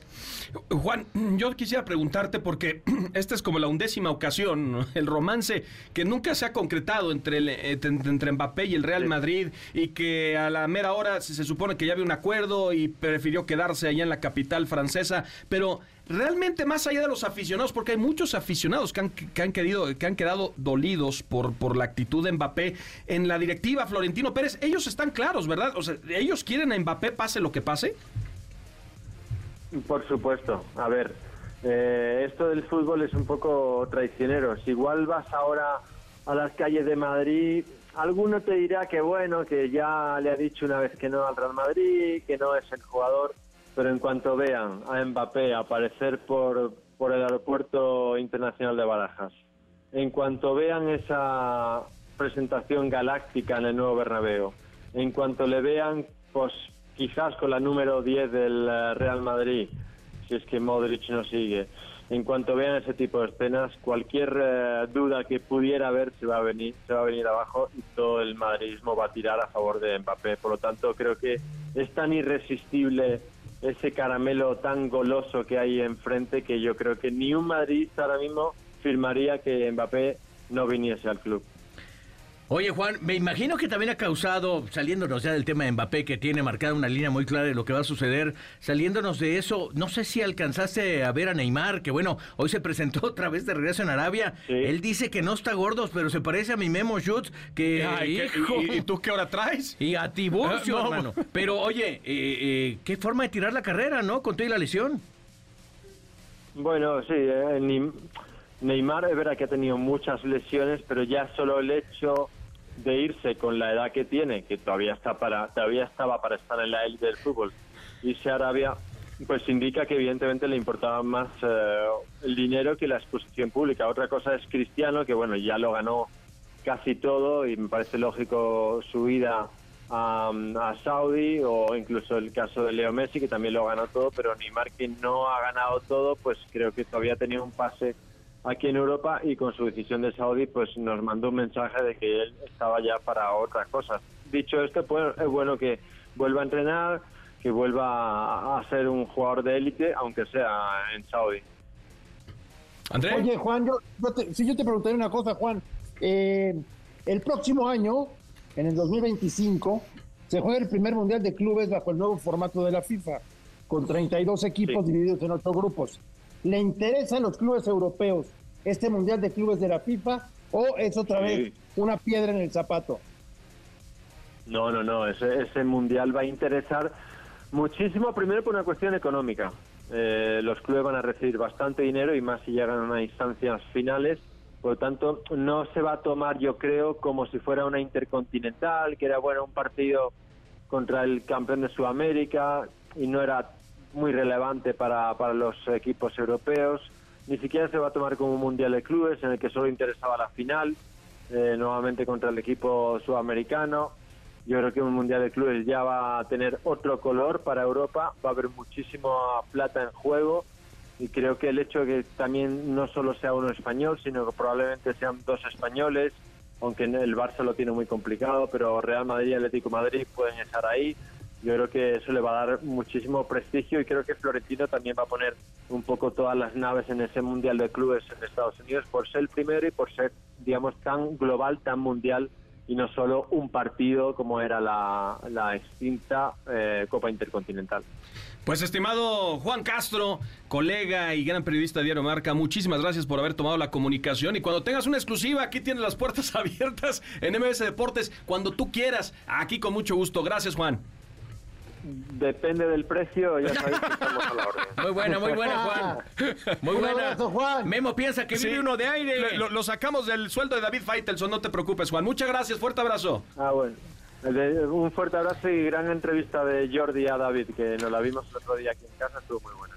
Juan, yo quisiera preguntarte porque esta es como la undécima ocasión, ¿no? el romance que nunca se ha concretado entre, el- eh, entre Mbappé y el Real Madrid y que a la mera hora se, se supone que ya había un acuerdo y prefirió quedarse allá en la capital francesa, pero realmente más allá de los aficionados, porque hay muchos aficionados que han, que han, querido, que han quedado dolidos por, por la actitud de Mbappé en la directiva Florentino Pérez, ellos están claros, ¿verdad? O sea, ellos quieren a Mbappé pase lo que pase. Por supuesto. A ver, eh, esto del fútbol es un poco traicionero. Si igual vas ahora a las calles de Madrid, alguno te dirá que bueno, que ya le ha dicho una vez que no al Real Madrid, que no es el jugador, pero en cuanto vean a Mbappé aparecer por, por el aeropuerto internacional de Barajas, en cuanto vean esa presentación galáctica en el nuevo Bernabéu, en cuanto le vean, pues quizás con la número 10 del eh, Real Madrid, si es que Modric no sigue, en cuanto vean ese tipo de escenas, cualquier eh, duda que pudiera haber se va a venir, se va a venir abajo y todo el madridismo va a tirar a favor de Mbappé. Por lo tanto, creo que es tan irresistible ese caramelo tan goloso que hay enfrente que yo creo que ni un madridista ahora mismo firmaría que Mbappé no viniese al club. Oye, Juan, me imagino que también ha causado, saliéndonos ya del tema de Mbappé, que tiene marcada una línea muy clara de lo que va a suceder, saliéndonos de eso, no sé si alcanzaste a ver a Neymar, que bueno, hoy se presentó otra vez de regreso en Arabia. Él dice que no está gordo, pero se parece a mi Memo Schutz, que... Ay, ¿qué- hijo. y- y tú qué hora traes? Y a Tiburcio, Ah, no. hermano. Pero oye, eh, eh, qué forma de tirar la carrera, ¿no? Con toda la lesión. Bueno, sí, eh, Ni- Neymar es verdad que ha tenido muchas lesiones, pero ya solo el hecho de irse con la edad que tiene, que todavía está para, todavía estaba para estar en la élite del fútbol, irse a Arabia, pues indica que evidentemente le importaba más eh, el dinero que la exposición pública. Otra cosa es Cristiano, que bueno, ya lo ganó casi todo y me parece lógico su ida a, a Saudi o incluso el caso de Leo Messi que también lo ganó todo, pero Neymar que no ha ganado todo, pues creo que todavía tenía un pase aquí en Europa y con su decisión de Saudi pues nos mandó un mensaje de que él estaba ya para otras cosas. Dicho esto, pues es bueno que vuelva a entrenar, que vuelva a- ser un jugador de élite, aunque sea en Saudi. Oye, Juan, yo, yo te, si yo te preguntaría una cosa, Juan. Eh, el próximo año, en el 2025, se juega el primer Mundial de Clubes bajo el nuevo formato de la FIFA, con 32 equipos divididos en ocho grupos. ¿Le interesan los clubes europeos este Mundial de Clubes de la FIFA o es otra vez una piedra en el zapato? No, no, no. Ese, ese mundial va a interesar muchísimo, primero por una cuestión económica. Eh, los clubes van a recibir bastante dinero y más si llegan a instancias finales. Por lo tanto, no se va a tomar, yo creo, como si fuera una intercontinental, que era bueno un partido contra el campeón de Sudamérica y no era muy relevante para, para los equipos europeos. Ni siquiera se va a tomar como un mundial de clubes en el que solo interesaba la final, eh, nuevamente contra el equipo sudamericano. Yo creo que un mundial de clubes ya va a tener otro color para Europa, va a haber muchísima plata en juego y creo que el hecho de que también no solo sea uno español, sino que probablemente sean dos españoles, aunque el Barça lo tiene muy complicado, pero Real Madrid y Atlético Madrid pueden estar ahí. Yo creo que eso le va a dar muchísimo prestigio y creo que Florentino también va a poner un poco todas las naves en ese Mundial de Clubes en Estados Unidos por ser el primero y por ser, digamos, tan global, tan mundial y no solo un partido como era la, extinta eh, Copa Intercontinental. Pues estimado Juan Castro, colega y gran periodista de Diario Marca, muchísimas gracias por haber tomado la comunicación y cuando tengas una exclusiva, aquí tienes las puertas abiertas en MBS Deportes, cuando tú quieras, aquí con mucho gusto. Gracias Juan. Depende del precio, ya sabéis que estamos a la orden. Muy buena, muy buena, Juan. Muy Un buena. abrazo, Juan. Memo piensa que Sí. vive uno de aire. Lo, lo sacamos del sueldo de David Faitelson, no te preocupes Juan. Muchas gracias, fuerte abrazo. Ah, bueno. Un fuerte abrazo y gran entrevista de Jordi a David, que nos la vimos el otro día aquí en casa, estuvo muy buena.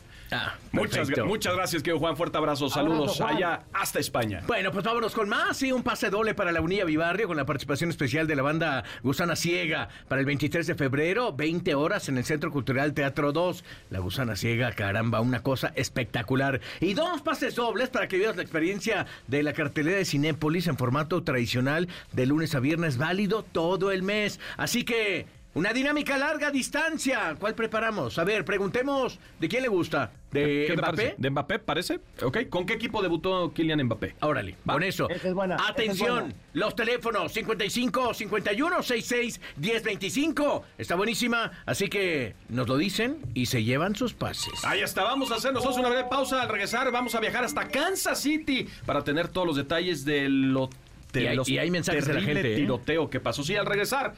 Muchas, perfecto. muchas gracias, querido Juan. Fuerte abrazo. Saludos allá hasta España. Bueno, pues vámonos con más. Sí, un pase doble para la Unilla Vivarrio con la participación especial de la banda Gusana Ciega para el 23 de febrero, 20 horas en el Centro Cultural Teatro 2. La Gusana Ciega, caramba, una cosa espectacular. Y dos pases dobles para que vivas la experiencia de la cartelera de Cinépolis en formato tradicional de lunes a viernes, válido todo el mes. Así que. Una dinámica a larga distancia. ¿Cuál preparamos? A ver, preguntemos. ¿De quién le gusta? ¿De ¿Qué Mbappé? parece? ¿De Mbappé parece? Ok. ¿Con qué equipo debutó Kylian Mbappé? Órale, con eso. Esa es buena. esa es Atención, buena. los teléfonos 55 51 66 10 25. Está buenísima, así que nos lo dicen y se llevan sus pases. Ahí está, vamos a hacer nosotros una breve pausa. Al regresar, vamos a viajar hasta Kansas City para tener todos los detalles de lo de Y hay- los y hay mensajes de la gente, ¿eh? tiroteo que pasó. Sí, al regresar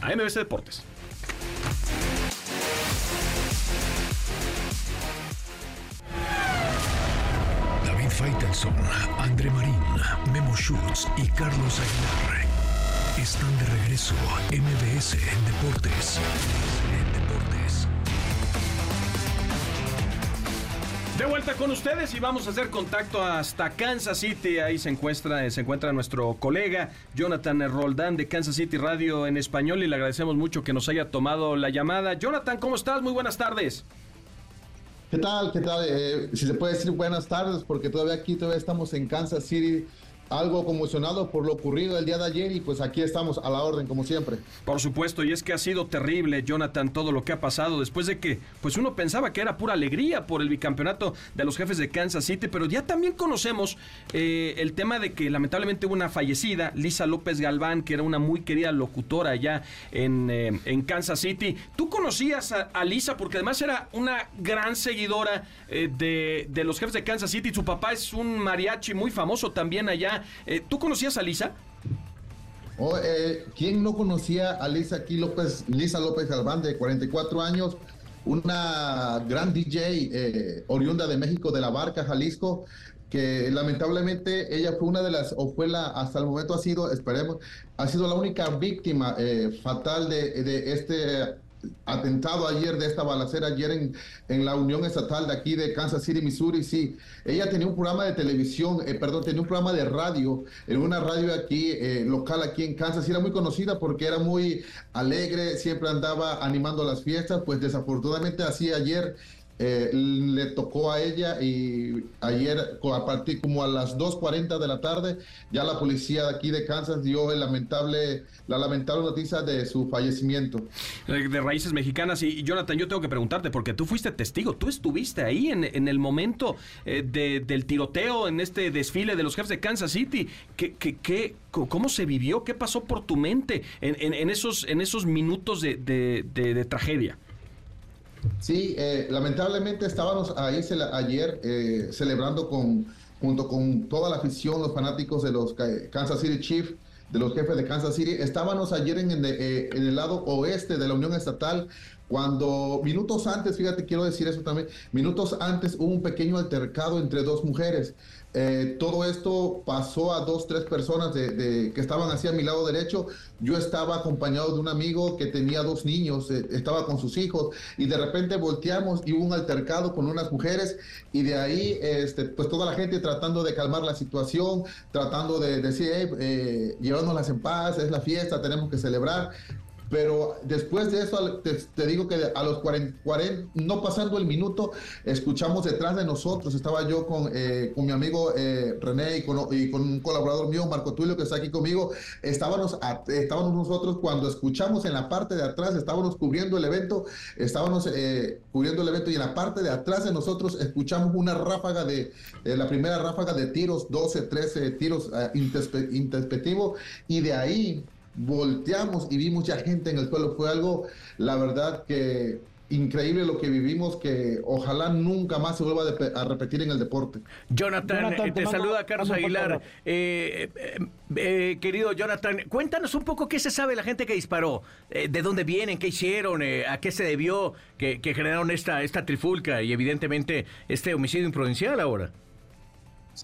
a MBC Deportes. David Faitelson, André Marín, Memo Schutz y Carlos Aguilar están de regreso a MBS. En Deportes. De vuelta con ustedes y vamos a hacer contacto hasta Kansas City. Ahí se encuentra, se encuentra nuestro colega Jonathan Roldán de Kansas City Radio en español y le agradecemos mucho que nos haya tomado la llamada. Jonathan, ¿cómo estás? Muy buenas tardes. ¿Qué tal? ¿Qué tal? Eh, si se puede decir buenas tardes, porque todavía aquí todavía estamos en Kansas City, algo conmocionado por lo ocurrido el día de ayer y pues aquí estamos a la orden como siempre. Por supuesto, y es que ha sido terrible, Jonathan, todo lo que ha pasado después de que pues uno pensaba que era pura alegría por el bicampeonato de los jefes de Kansas City, pero ya también conocemos eh, el tema de que lamentablemente hubo una fallecida, Lisa López Galván, que era una muy querida locutora allá en, eh, en Kansas City. ¿Tú conocías a, Lisa porque además era una gran seguidora eh, de, de los jefes de Kansas City? Su papá es un mariachi muy famoso también allá eh, ¿Tú conocías a Lisa? Oh, eh, ¿Quién no conocía a Lisa aquí López, Lisa López Galván, de 44 años? Una gran DJ eh, oriunda de México, de la Barca, Jalisco, que lamentablemente ella fue una de las, o fue la, hasta el momento ha sido, esperemos, ha sido la única víctima fatal de, de este atentado ayer, de esta balacera ayer en, en, la Unión Estatal de aquí de Kansas City, Missouri, sí. Ella tenía un programa de televisión, eh, perdón, tenía un programa de radio, en una radio aquí, eh, local aquí en Kansas, era muy conocida porque era muy alegre, siempre andaba animando las fiestas, pues desafortunadamente así ayer eh, le tocó a ella y ayer a partir como a las 2.40 de la tarde ya la policía de aquí de Kansas dio el lamentable, la lamentable noticia de su fallecimiento. De raíces mexicanas y Jonathan, yo tengo que preguntarte porque tú fuiste testigo, tú estuviste ahí en, en el momento eh, del tiroteo en este desfile de los jefes de Kansas City. ¿Qué, qué, qué, ¿Cómo se vivió? ¿Qué pasó por tu mente en, en, esos, en esos minutos de, de tragedia? Sí, eh, lamentablemente estábamos ahí ayer eh, celebrando con, junto con toda la afición, los fanáticos de los Kansas City Chiefs, de los jefes de Kansas City. Estábamos ayer en, eh, en, el lado oeste de la Unión Estatal cuando minutos antes, fíjate, quiero decir eso también, minutos antes hubo un pequeño altercado entre dos mujeres. Eh, todo esto pasó a dos, tres personas de, que estaban hacia mi lado derecho. Yo estaba acompañado de un amigo que tenía dos niños, eh, estaba con sus hijos y de repente volteamos y hubo un altercado con unas mujeres y de ahí, este, pues toda la gente tratando de calmar la situación, tratando de decir, eh, llevándolas en paz, es la fiesta, tenemos que celebrar. Pero después de eso, te, digo que a los 40, no pasando el minuto, escuchamos detrás de nosotros, estaba yo con, eh, con mi amigo eh, René y con, un colaborador mío, Marco Tulio, que está aquí conmigo, estábamos, estábamos nosotros cuando escuchamos en la parte de atrás, estábamos cubriendo el evento, estábamos eh, cubriendo el evento y en la parte de atrás de nosotros escuchamos una ráfaga de, la primera ráfaga de tiros, 12, 13 tiros introspectivos y de ahí volteamos y vimos ya gente en el suelo. Fue algo, la verdad, que increíble lo que vivimos, que ojalá nunca más se vuelva a repetir en el deporte. Jonathan, eh, te, saluda Carlos Aguilar. Eh, eh, querido Jonathan, cuéntanos un poco qué se sabe la gente que disparó, de dónde vienen, qué hicieron, a qué se debió que, que generaron esta, esta trifulca y evidentemente este homicidio improvincial ahora.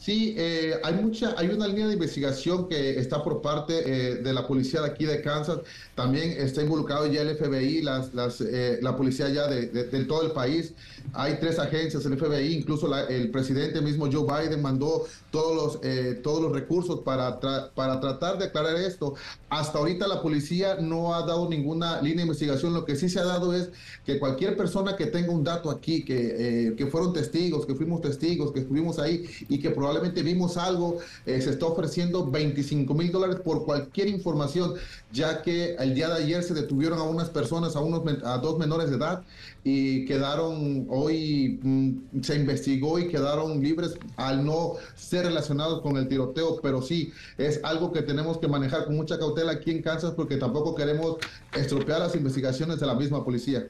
Sí, eh, hay mucha, hay una línea de investigación que está por parte eh, de la policía de aquí de Kansas. También está involucrado ya el FBI, las, eh, la policía ya de, todo el país. Hay tres agencias, el FBI, incluso el presidente mismo Joe Biden mandó todos los, todos los recursos para, para tratar de aclarar esto. Hasta ahorita la policía no ha dado ninguna línea de investigación. Lo que sí se ha dado es que cualquier persona que tenga un dato aquí, que, que fueron testigos, que fuimos testigos, que estuvimos ahí y que probablemente vimos algo, eh, se está ofreciendo 25 mil dólares por cualquier información, ya que el día de ayer se detuvieron a unas personas, a, unos, a dos menores de edad, y quedaron, hoy mm, se investigó y quedaron libres al no ser relacionados con el tiroteo, pero sí, es algo que tenemos que manejar con mucha cautela aquí en Kansas porque tampoco queremos estropear las investigaciones de la misma policía.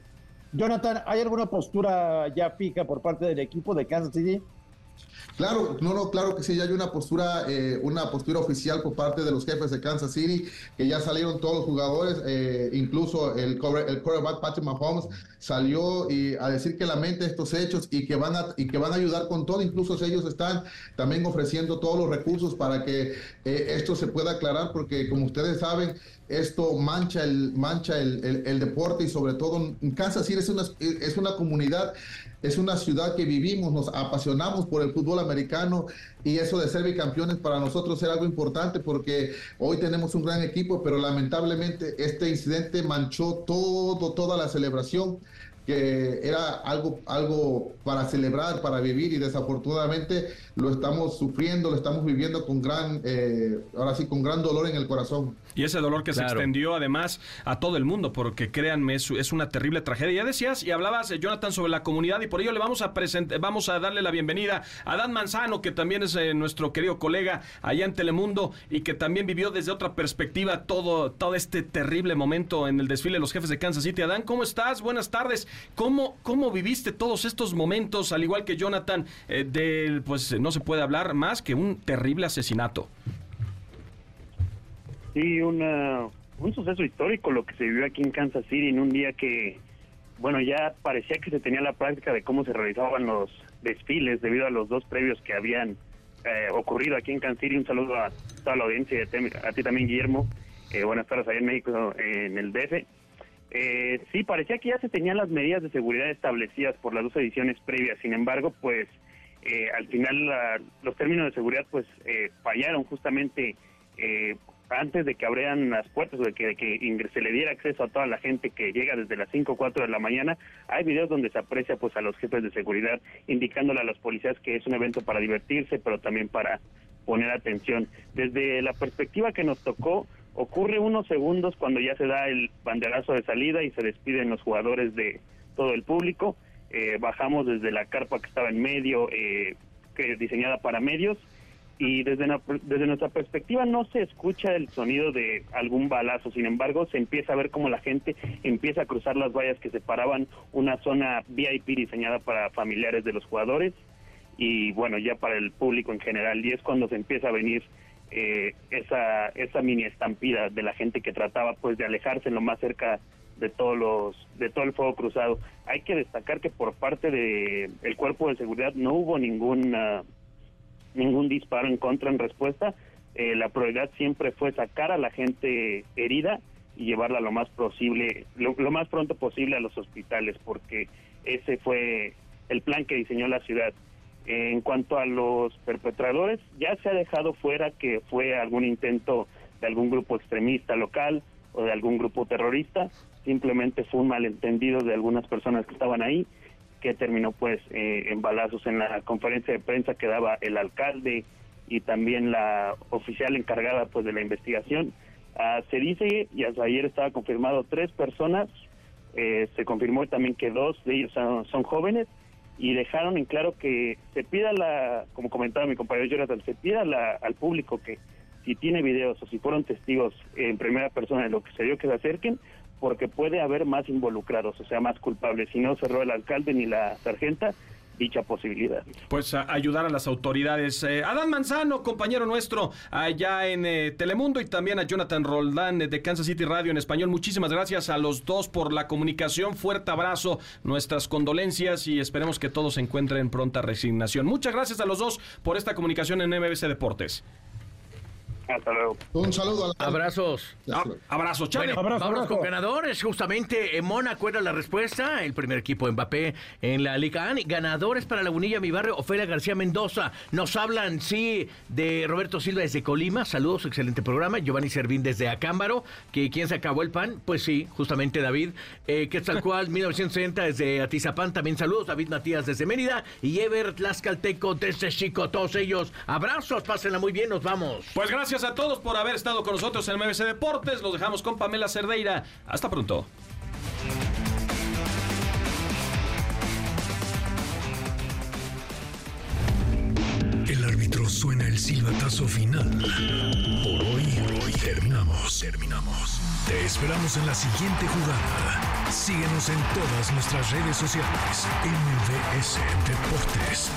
Jonathan, ¿hay alguna postura ya fija por parte del equipo de Kansas City? Claro, no, no, claro que sí, ya hay una postura, eh, una postura oficial por parte de los jefes de Kansas City, que ya salieron todos los jugadores, eh, incluso el, el quarterback Patrick Mahomes salió y a decir que lamenta estos hechos y que van a y que van a ayudar con todo, incluso ellos están también ofreciendo todos los recursos para que eh, esto se pueda aclarar, porque como ustedes saben, esto mancha el mancha el, el, deporte y sobre todo Kansas City es una, es una comunidad es una ciudad que vivimos, nos apasionamos por el fútbol americano y eso de ser bicampeones para nosotros era algo importante porque hoy tenemos un gran equipo, pero lamentablemente este incidente manchó todo, toda la celebración que era algo, algo para celebrar, para vivir y desafortunadamente lo estamos sufriendo, lo estamos viviendo con gran, eh, ahora sí, con gran dolor en el corazón. Y ese dolor que se extendió además a todo el mundo, porque créanme, es, es, una terrible tragedia. Ya decías y hablabas, eh, Jonathan, sobre la comunidad y por ello le vamos a presentar, vamos a darle la bienvenida a Dan Manzano, que también es eh, nuestro querido colega allá en Telemundo y que también vivió desde otra perspectiva todo, todo este terrible momento en el desfile de los jefes de Kansas City. Adán, ¿cómo estás? Buenas tardes. ¿Cómo, cómo viviste todos estos momentos, al igual que Jonathan, eh, del, pues no se puede hablar más que un terrible asesinato? Sí, una, un suceso histórico lo que se vivió aquí en Kansas City en un día que, bueno, ya parecía que se tenía la práctica de cómo se realizaban los desfiles debido a los dos previos que habían eh, ocurrido aquí en Kansas City. Un saludo a toda la audiencia y a ti también, Guillermo. Eh, buenas tardes allá en México, en el DF. Eh, sí, parecía que ya se tenían las medidas de seguridad establecidas por las dos ediciones previas. Sin embargo, pues eh, al final los términos de seguridad pues eh, fallaron justamente eh, antes de que abrieran las puertas o de que, se le diera acceso a toda la gente que llega desde las 5 o 4 de la mañana. Hay videos donde se aprecia pues a los jefes de seguridad indicándole a los policías que es un evento para divertirse, pero también para poner atención. Desde la perspectiva que nos tocó, ocurre unos segundos cuando ya se da el banderazo de salida y se despiden los jugadores de todo el público. Eh, bajamos desde la carpa que estaba en medio, eh, que diseñada para medios, y desde, desde nuestra perspectiva no se escucha el sonido de algún balazo, sin embargo se empieza a ver cómo la gente empieza a cruzar las vallas que separaban una zona VIP diseñada para familiares de los jugadores y bueno, ya para el público en general, y es cuando se empieza a venir eh, esa, esa mini estampida de la gente que trataba pues de alejarse lo más cerca de todos los de todo el fuego cruzado. Hay que destacar que por parte de el cuerpo de seguridad no hubo ninguna ningún disparo en contra en respuesta. Eh, la prioridad siempre fue sacar a la gente herida y llevarla lo más posible, lo, lo más pronto posible a los hospitales, porque ese fue el plan que diseñó la ciudad. En cuanto a los perpetradores, ya se ha dejado fuera que fue algún intento de algún grupo extremista local o de algún grupo terrorista, simplemente fue un malentendido de algunas personas que estaban ahí, que terminó pues eh, en balazos en la conferencia de prensa que daba el alcalde y también la oficial encargada pues de la investigación. Ah, se dice, y hasta ayer estaba confirmado tres personas, eh, se confirmó también que dos de ellos son jóvenes, y dejaron en claro que se pida la, como comentaba mi compañero Jonathan, se pida la, al público que si tiene videos o si fueron testigos en primera persona de lo que se dio que se acerquen, porque puede haber más involucrados, o sea, más culpables. Si no cerró el alcalde ni la sargenta, dicha posibilidad. Pues ayudar a las autoridades. Eh, Adán Manzano, compañero nuestro allá en eh, Telemundo y también a Jonathan Roldán de Kansas City Radio en español. Muchísimas gracias a los dos por la comunicación. Fuerte abrazo, nuestras condolencias y esperemos que todos se encuentren pronta resignación. Muchas gracias a los dos por esta comunicación en MBC Deportes. Hasta luego. Un saludo. A Abrazos. Ah, abrazos, Chale. Bueno, vamos con ganadores. Justamente en Mónaco era la respuesta. El primer equipo Mbappé en la Liga ANI. Ganadores para Lagunilla, mi barrio. Ofelia García Mendoza. Nos hablan, sí, de Roberto Silva desde Colima. Saludos, excelente programa. Giovanni Servín desde Acámbaro. Que ¿Quién se acabó el pan? Pues sí, justamente David. Eh, que tal cual, 1960 desde Atizapán. También saludos. David Matías desde Mérida. Y Ever Tlaxcalteco desde Chico. Todos ellos. Abrazos. Pásenla muy bien. Nos vamos. Pues gracias a todos por haber estado con nosotros en MBC Deportes. Los dejamos con Pamela Cerdeira. Hasta pronto. El árbitro suena el silbatazo final. Por hoy, hoy terminamos, terminamos. Te esperamos en la siguiente jugada. Síguenos en todas nuestras redes sociales. MBS Deportes.